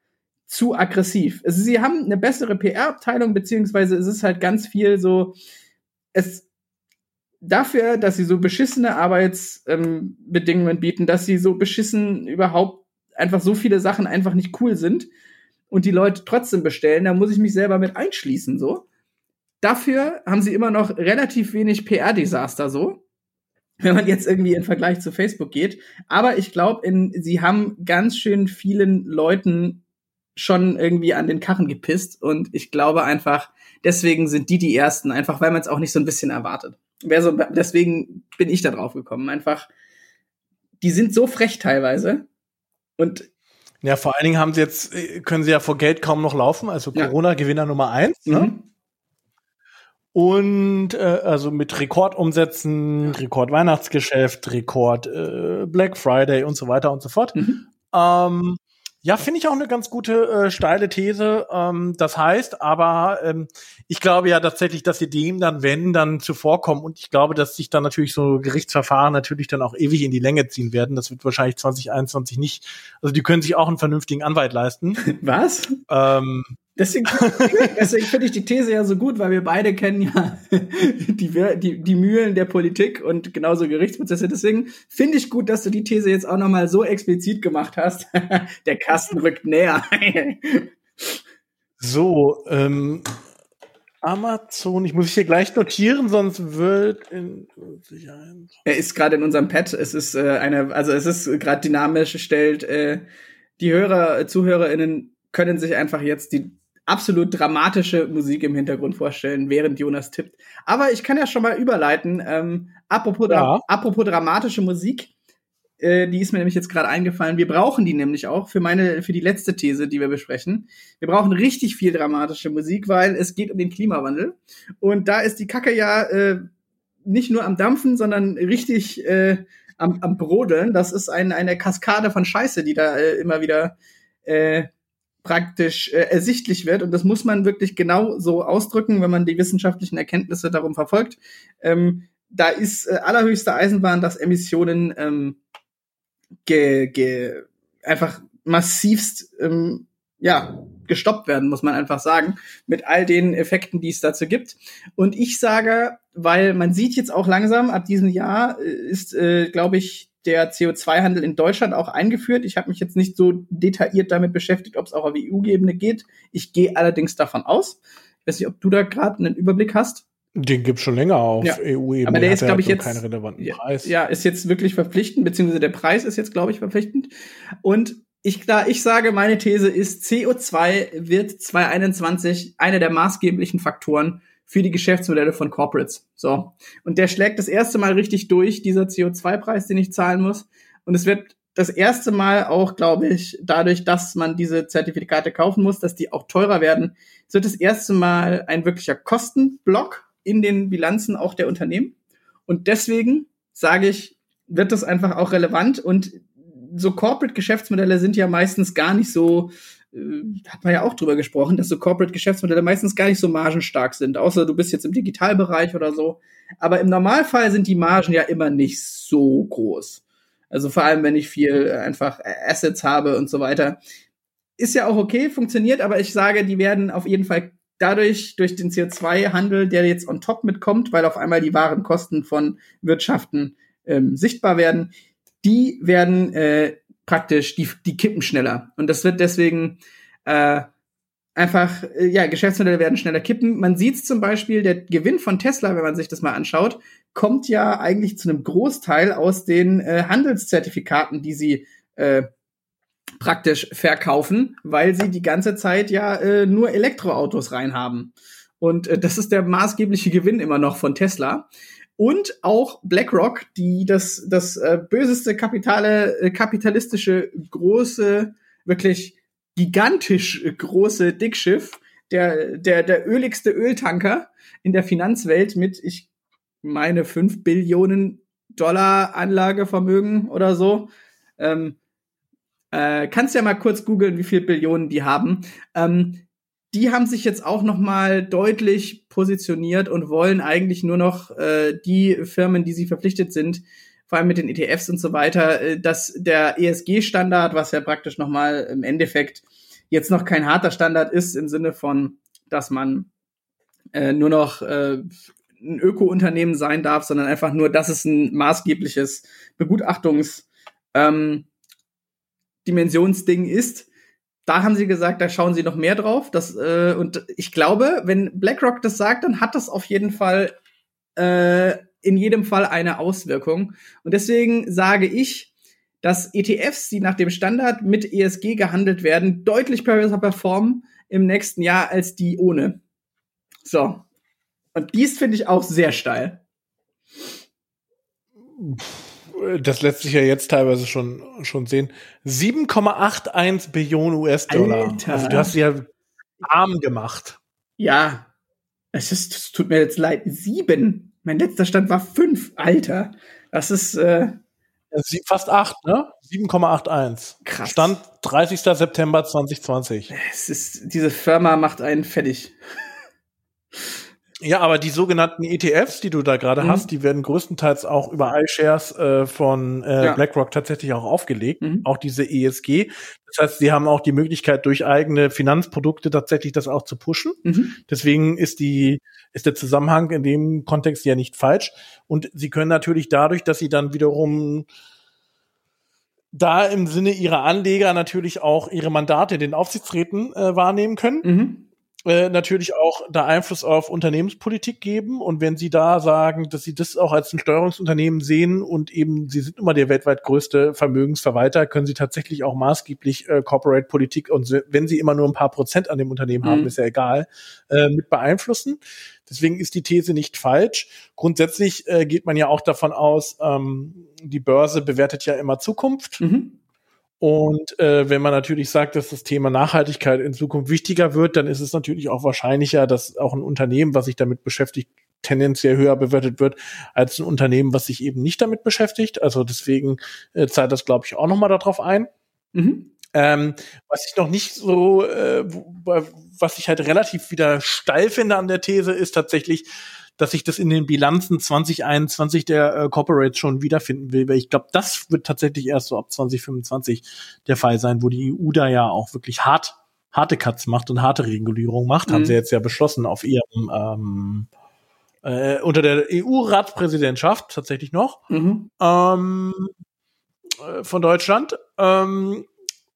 zu aggressiv. Also sie haben eine bessere PR-Abteilung, beziehungsweise es ist halt ganz viel so, es dafür, dass sie so beschissene Arbeitsbedingungen ähm, bieten, dass sie so beschissen überhaupt einfach so viele Sachen einfach nicht cool sind und die Leute trotzdem bestellen, da muss ich mich selber mit einschließen, so. Dafür haben sie immer noch relativ wenig PR-Desaster, so wenn man jetzt irgendwie in Vergleich zu Facebook geht. Aber ich glaube, sie haben ganz schön vielen Leuten schon irgendwie an den Karren gepisst und ich glaube einfach, deswegen sind die die ersten, einfach weil man es auch nicht so ein bisschen erwartet. Wer so, deswegen bin ich da drauf gekommen. Einfach, die sind so frech teilweise und ja, vor allen Dingen haben sie jetzt, äh, können sie ja vor Geld kaum noch laufen, also Corona-Gewinner Nummer eins. Ne? Mhm. Und äh, also mit Rekordumsätzen, Rekord-Weihnachtsgeschäft, Rekord äh, Black Friday und so weiter und so fort. Mhm. Ähm, ja, finde ich auch eine ganz gute äh, steile These. Ähm, das heißt aber, ähm, ich glaube ja tatsächlich, dass sie dem dann, wenn, dann zuvorkommen. Und ich glaube, dass sich dann natürlich so Gerichtsverfahren natürlich dann auch ewig in die Länge ziehen werden. Das wird wahrscheinlich 2021 nicht. Also die können sich auch einen vernünftigen Anwalt leisten. Was? Ähm, Deswegen, deswegen finde ich die These ja so gut, weil wir beide kennen ja die, die, die Mühlen der Politik und genauso Gerichtsprozesse. Deswegen finde ich gut, dass du die These jetzt auch nochmal so explizit gemacht hast. der Kasten rückt näher. so, ähm, Amazon, ich muss hier gleich notieren, sonst wird in Er ist gerade in unserem Pad. Es ist äh, eine, also es ist gerade dynamisch, stellt äh, die Hörer, ZuhörerInnen können sich einfach jetzt die absolut dramatische Musik im Hintergrund vorstellen, während Jonas tippt. Aber ich kann ja schon mal überleiten. Ähm, apropos, ja. Apropos dramatische Musik, äh, die ist mir nämlich jetzt gerade eingefallen. Wir brauchen die nämlich auch für meine, für die letzte These, die wir besprechen. Wir brauchen richtig viel dramatische Musik, weil es geht um den Klimawandel. Und da ist die Kacke ja äh, nicht nur am Dampfen, sondern richtig äh, am, am Brodeln. Das ist ein, eine Kaskade von Scheiße, die da äh, immer wieder äh, praktisch äh, ersichtlich wird. Und das muss man wirklich genau so ausdrücken, wenn man die wissenschaftlichen Erkenntnisse darum verfolgt. Ähm, da ist äh, allerhöchste Eisenbahn, dass Emissionen ähm, ge, ge, einfach massivst ähm, ja, gestoppt werden, muss man einfach sagen, mit all den Effekten, die es dazu gibt. Und ich sage, weil man sieht jetzt auch langsam, ab diesem Jahr äh, ist, äh, glaube ich, der CO2-Handel in Deutschland auch eingeführt. Ich habe mich jetzt nicht so detailliert damit beschäftigt, ob es auch auf EU-Ebene geht. Ich gehe allerdings davon aus. Ich weiß nicht, ob du da gerade einen Überblick hast. Den gibt's schon länger auf ja. EU-Ebene. Aber der ist, glaube ich, jetzt keinen relevanten Preis. Ja, ist jetzt wirklich verpflichtend, beziehungsweise der Preis ist jetzt, glaube ich, verpflichtend. Und ich, da ich sage, meine These ist, CO2 wird 2021 einer der maßgeblichen Faktoren für die Geschäftsmodelle von Corporates. So. Und der schlägt das erste Mal richtig durch, dieser CO2-Preis, den ich zahlen muss. Und es wird das erste Mal auch, glaube ich, dadurch, dass man diese Zertifikate kaufen muss, dass die auch teurer werden, es wird das erste Mal ein wirklicher Kostenblock in den Bilanzen auch der Unternehmen. Und deswegen sage ich, wird das einfach auch relevant und so Corporate-Geschäftsmodelle sind ja meistens gar nicht so hat man ja auch drüber gesprochen, dass so Corporate-Geschäftsmodelle meistens gar nicht so margenstark sind, außer du bist jetzt im Digitalbereich oder so. Aber im Normalfall sind die Margen ja immer nicht so groß. Also vor allem, wenn ich viel äh, einfach Assets habe und so weiter. Ist ja auch okay, funktioniert, aber ich sage, die werden auf jeden Fall dadurch, durch den CO2-Handel, der jetzt on top mitkommt, weil auf einmal die wahren Kosten von Wirtschaften ähm, sichtbar werden, die werden äh, praktisch, die, die kippen schneller. Und das wird deswegen äh, einfach, äh, ja, Geschäftsmodelle werden schneller kippen. Man sieht zum Beispiel, der Gewinn von Tesla, wenn man sich das mal anschaut, kommt ja eigentlich zu einem Großteil aus den äh, Handelszertifikaten, die sie äh, praktisch verkaufen, weil sie die ganze Zeit ja äh, nur Elektroautos reinhaben. Und äh, das ist der maßgebliche Gewinn immer noch von Tesla. Und auch BlackRock, die das, das äh, böseste kapitale, äh, kapitalistische, große, wirklich gigantisch große Dickschiff, der, der, der öligste Öltanker in der Finanzwelt mit, ich meine, fünf Billionen Dollar Anlagevermögen oder so. Ähm, äh, kannst ja mal kurz googeln, wie viel Billionen die haben. Ähm, die haben sich jetzt auch noch mal deutlich positioniert und wollen eigentlich nur noch äh, die Firmen, die sie verpflichtet sind, vor allem mit den ETFs und so weiter, äh, dass der ESG-Standard, was ja praktisch noch mal im Endeffekt jetzt noch kein harter Standard ist im Sinne von, dass man äh, nur noch äh, ein Öko-Unternehmen sein darf, sondern einfach nur, dass es ein maßgebliches Begutachtungs ähm, Dimensionsding ist. Da haben sie gesagt, da schauen sie noch mehr drauf. Das, äh, und ich glaube, wenn BlackRock das sagt, dann hat das auf jeden Fall äh, in jedem Fall eine Auswirkung. Und deswegen sage ich, dass ETFs, die nach dem Standard mit ESG gehandelt werden, deutlich besser performen im nächsten Jahr als die ohne. So. Und dies finde ich auch sehr steil das lässt sich ja jetzt teilweise schon, schon sehen. 7,81 Billionen US-Dollar. Also du hast sie ja arm gemacht. Ja, es ist, es tut mir jetzt leid. Sieben. Mein letzter Stand war fünf. Alter. Das ist, äh, Fast acht, ne? 7,81. Krass. Stand 30. September 2020. Es ist, diese Firma macht einen fertig. Ja, aber die sogenannten ETFs, die du da gerade mhm. hast, die werden größtenteils auch über iShares äh, von äh, ja. BlackRock tatsächlich auch aufgelegt, mhm. auch diese ESG. Das heißt, sie haben auch die Möglichkeit, durch eigene Finanzprodukte tatsächlich das auch zu pushen. Mhm. Deswegen ist die ist der Zusammenhang in dem Kontext ja nicht falsch. Und sie können natürlich dadurch, dass sie dann wiederum da im Sinne ihrer Anleger natürlich auch ihre Mandate in den Aufsichtsräten äh, wahrnehmen können. Äh, natürlich auch da Einfluss auf Unternehmenspolitik geben. Und wenn Sie da sagen, dass Sie das auch als ein Steuerungsunternehmen sehen und eben Sie sind immer der weltweit größte Vermögensverwalter, können Sie tatsächlich auch maßgeblich äh, Corporate Politik und wenn Sie immer nur ein paar Prozent an dem Unternehmen mhm. haben, ist ja egal, äh, mit beeinflussen. Deswegen ist die These nicht falsch. Grundsätzlich äh, geht man ja auch davon aus, ähm, die Börse bewertet ja immer Zukunft. Mhm. Und äh, wenn man natürlich sagt, dass das Thema Nachhaltigkeit in Zukunft wichtiger wird, dann ist es natürlich auch wahrscheinlicher, dass auch ein Unternehmen, was sich damit beschäftigt, tendenziell höher bewertet wird als ein Unternehmen, was sich eben nicht damit beschäftigt. Also deswegen äh, zahlt das, glaube ich, auch nochmal darauf ein. Mhm. Ähm, was ich noch nicht so, äh, was ich halt relativ wieder steil finde an der These, ist tatsächlich, dass ich das in den Bilanzen 2021 der äh, Corporates schon wiederfinden will, weil ich glaube, das wird tatsächlich erst so ab 2025 der Fall sein, wo die EU da ja auch wirklich hart harte Cuts macht und harte Regulierung macht, mhm. haben sie jetzt ja beschlossen auf ihrem ähm, äh, unter der EU-Ratspräsidentschaft tatsächlich noch mhm. ähm, äh, von Deutschland ähm,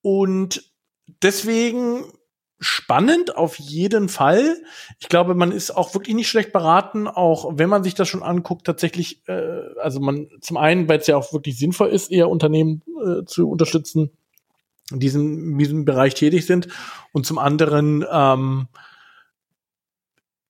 und deswegen spannend auf jeden Fall. Ich glaube, man ist auch wirklich nicht schlecht beraten, auch wenn man sich das schon anguckt, tatsächlich, äh, also man zum einen, weil es ja auch wirklich sinnvoll ist, eher Unternehmen äh, zu unterstützen, diesem, in diesem Bereich tätig sind und zum anderen ähm,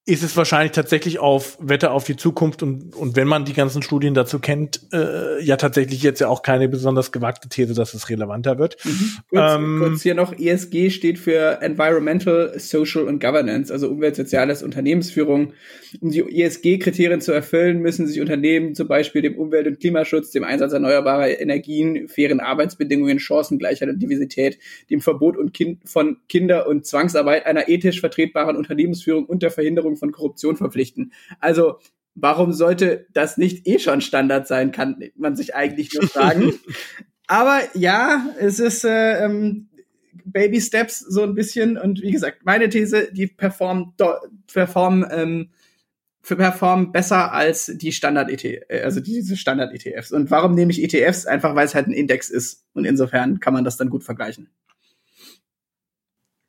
ist es wahrscheinlich tatsächlich auf Wette auf die Zukunft und, und wenn man die ganzen Studien dazu kennt, äh, ja tatsächlich jetzt ja auch keine besonders gewagte These, dass es relevanter wird. Mhm. Kurz, ähm, kurz hier noch, ESG steht für Environmental, Social und Governance, also Umwelt, Soziales, Unternehmensführung. Um die ESG-Kriterien zu erfüllen, müssen sich Unternehmen zum Beispiel dem Umwelt- und Klimaschutz, dem Einsatz erneuerbarer Energien, fairen Arbeitsbedingungen, Chancengleichheit und Diversität, dem Verbot und kind von Kinder- und Zwangsarbeit, einer ethisch vertretbaren Unternehmensführung und der Verhinderung Bekämpfung von Korruption verpflichten. Also warum sollte das nicht eh schon Standard sein, kann man sich eigentlich nur fragen. Aber ja, es ist äh, ähm, Baby Steps so ein bisschen und wie gesagt, meine These, die performen performen ähm, performen besser als die Standard ETF, äh, also diese Standard ETFs. Und warum nehme ich ETFs? Einfach weil es halt ein Index ist und insofern kann man das dann gut vergleichen.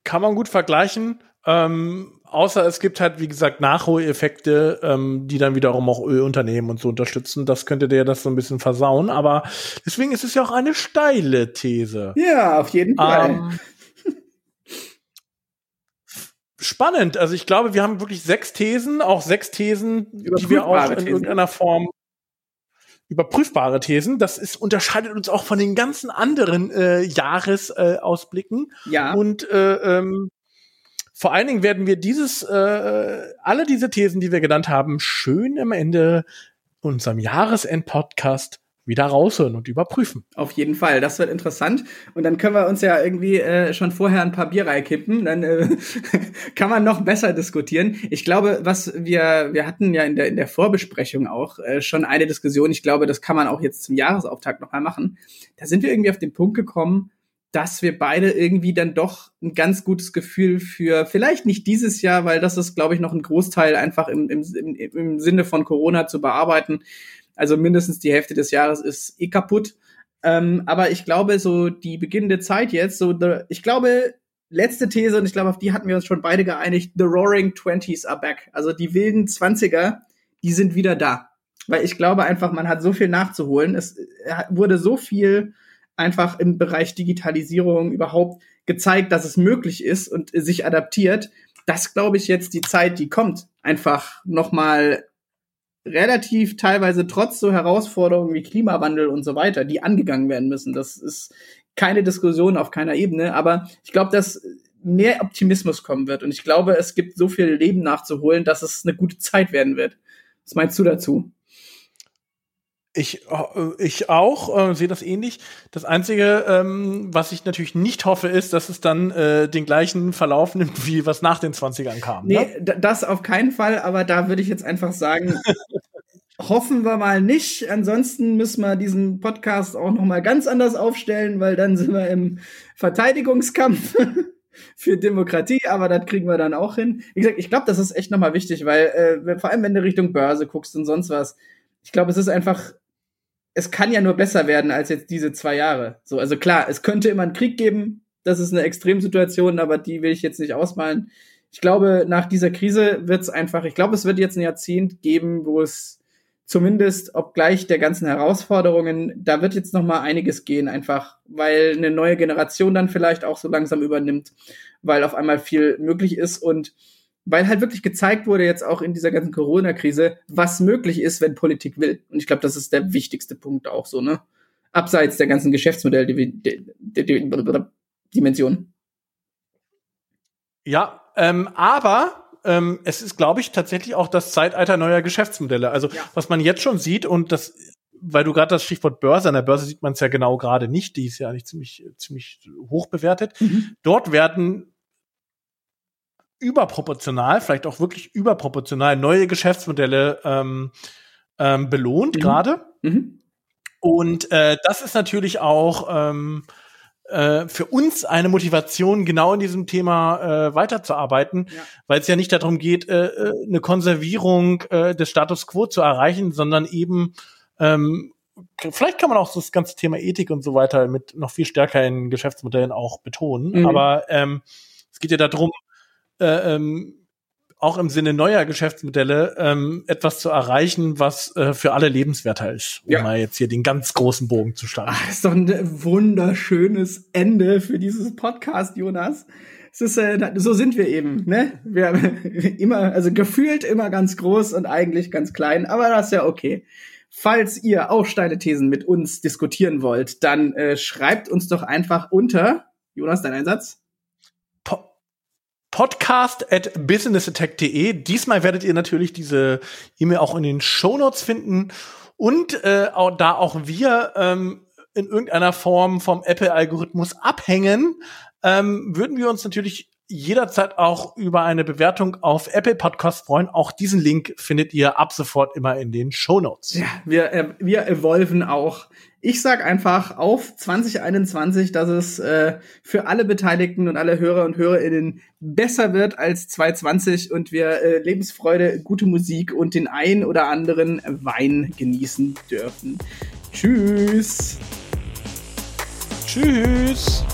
kann man gut vergleichen. Ähm, außer es gibt halt, wie gesagt, Nachholeffekte, ähm, die dann wiederum auch Ölunternehmen und so unterstützen. Das könnte der das so ein bisschen versauen. Aber deswegen ist es ja auch eine steile These. Ja, auf jeden Fall. Ähm, spannend. Also ich glaube, wir haben wirklich sechs Thesen, auch sechs Thesen, die wir auch in Thesen. irgendeiner Form überprüfbare Thesen. Das ist, unterscheidet uns auch von den ganzen anderen äh, Jahresausblicken. Äh, ja. Und äh, ähm, vor allen Dingen werden wir dieses, äh, alle diese Thesen, die wir genannt haben, schön am Ende unserem Jahresend-Podcast wieder raushören und überprüfen. Auf jeden Fall, das wird interessant. Und dann können wir uns ja irgendwie äh, schon vorher ein paar Bier reinkippen. Dann äh, kann man noch besser diskutieren. Ich glaube, was wir, wir hatten ja in der, in der Vorbesprechung auch äh, schon eine Diskussion. Ich glaube, das kann man auch jetzt zum Jahresauftakt nochmal machen. Da sind wir irgendwie auf den Punkt gekommen, dass wir beide irgendwie dann doch ein ganz gutes Gefühl für, vielleicht nicht dieses Jahr, weil das ist, glaube ich, noch ein Großteil einfach im, im, im Sinne von Corona zu bearbeiten also mindestens die Hälfte des Jahres ist eh kaputt. Ähm, aber ich glaube, so die beginnende Zeit jetzt, so, the, ich glaube, letzte These, und ich glaube, auf die hatten wir uns schon beide geeinigt, the roaring Twenties are back. Also die wilden Zwanziger, die sind wieder da. Weil ich glaube einfach, man hat so viel nachzuholen. Es wurde so viel einfach im Bereich Digitalisierung überhaupt gezeigt, dass es möglich ist und sich adaptiert. Das glaube ich jetzt die Zeit, die kommt, einfach nochmal relativ teilweise trotz so Herausforderungen wie Klimawandel und so weiter, die angegangen werden müssen. Das ist keine Diskussion auf keiner Ebene, aber ich glaube, dass mehr Optimismus kommen wird und ich glaube, es gibt so viel Leben nachzuholen, dass es eine gute Zeit werden wird. Was meinst du dazu? Ich, äh, ich auch, äh, sehe das ähnlich. Das Einzige, ähm, was ich natürlich nicht hoffe, ist, dass es dann äh, den gleichen Verlauf nimmt, wie was nach den 20ern kam. Nee, ne? das auf keinen Fall, aber da würde ich jetzt einfach sagen, hoffen wir mal nicht. Ansonsten müssen wir diesen Podcast auch noch mal ganz anders aufstellen, weil dann sind wir im Verteidigungskampf für Demokratie, aber das kriegen wir dann auch hin. Wie gesagt, ich glaube, das ist echt noch mal wichtig, weil äh, vor allem wenn du Richtung Börse guckst und sonst was, ich glaube, es ist einfach es kann ja nur besser werden als jetzt diese zwei Jahre. So, also klar, es könnte immer einen Krieg geben. Das ist eine Extremsituation, aber die will ich jetzt nicht ausmalen. Ich glaube, nach dieser Krise wird es einfach, ich glaube, es wird jetzt ein Jahrzehnt geben, wo es zumindest, obgleich der ganzen Herausforderungen, da wird jetzt noch mal einiges gehen, einfach, weil eine neue Generation dann vielleicht auch so langsam übernimmt, weil auf einmal viel möglich ist und weil halt wirklich gezeigt wurde jetzt auch in dieser ganzen Corona-Krise, was möglich ist, wenn Politik will. Und ich glaube, das ist der wichtigste Punkt auch so, ne? Abseits der ganzen Geschäftsmodell-Dimension. Ja, ähm, aber ähm, es ist, glaube ich, tatsächlich auch das Zeitalter neuer Geschäftsmodelle. Also ja. was man jetzt schon sieht und das, weil du gerade das Stichwort Börse, an der Börse sieht man es ja genau gerade nicht, die ist ja eigentlich ziemlich, ziemlich hoch bewertet. Mhm. Dort werden überproportional, vielleicht auch wirklich überproportional neue Geschäftsmodelle ähm, ähm, belohnt mhm. gerade. Mhm. Und äh, das ist natürlich auch ähm, äh, für uns eine Motivation, genau in diesem Thema äh, weiterzuarbeiten, ja. weil es ja nicht darum geht, äh, äh, eine Konservierung äh, des Status quo zu erreichen, sondern eben ähm, vielleicht kann man auch das ganze Thema Ethik und so weiter mit noch viel stärker in Geschäftsmodellen auch betonen. Mhm. Aber ähm, es geht ja darum, äh, ähm, auch im Sinne neuer Geschäftsmodelle ähm, etwas zu erreichen, was äh, für alle lebenswerter ist, um ja. mal jetzt hier den ganz großen Bogen zu starten. Ach, ist doch ein wunderschönes Ende für dieses Podcast, Jonas. Es ist, äh, so sind wir eben, ne? Wir immer, also gefühlt immer ganz groß und eigentlich ganz klein, aber das ist ja okay. Falls ihr auch steile Thesen mit uns diskutieren wollt, dann äh, schreibt uns doch einfach unter, Jonas, dein Einsatz? Podcast at businessattack.de. Diesmal werdet ihr natürlich diese E-Mail auch in den Show Notes finden. Und äh, auch, da auch wir ähm, in irgendeiner Form vom Apple-Algorithmus abhängen, ähm, würden wir uns natürlich jederzeit auch über eine Bewertung auf Apple Podcast freuen. Auch diesen Link findet ihr ab sofort immer in den Show Notes. Ja, wir, äh, wir evolven auch ich sag einfach auf 2021, dass es äh, für alle Beteiligten und alle Hörer und Hörerinnen besser wird als 2020 und wir äh, Lebensfreude, gute Musik und den ein oder anderen Wein genießen dürfen. Tschüss. Tschüss.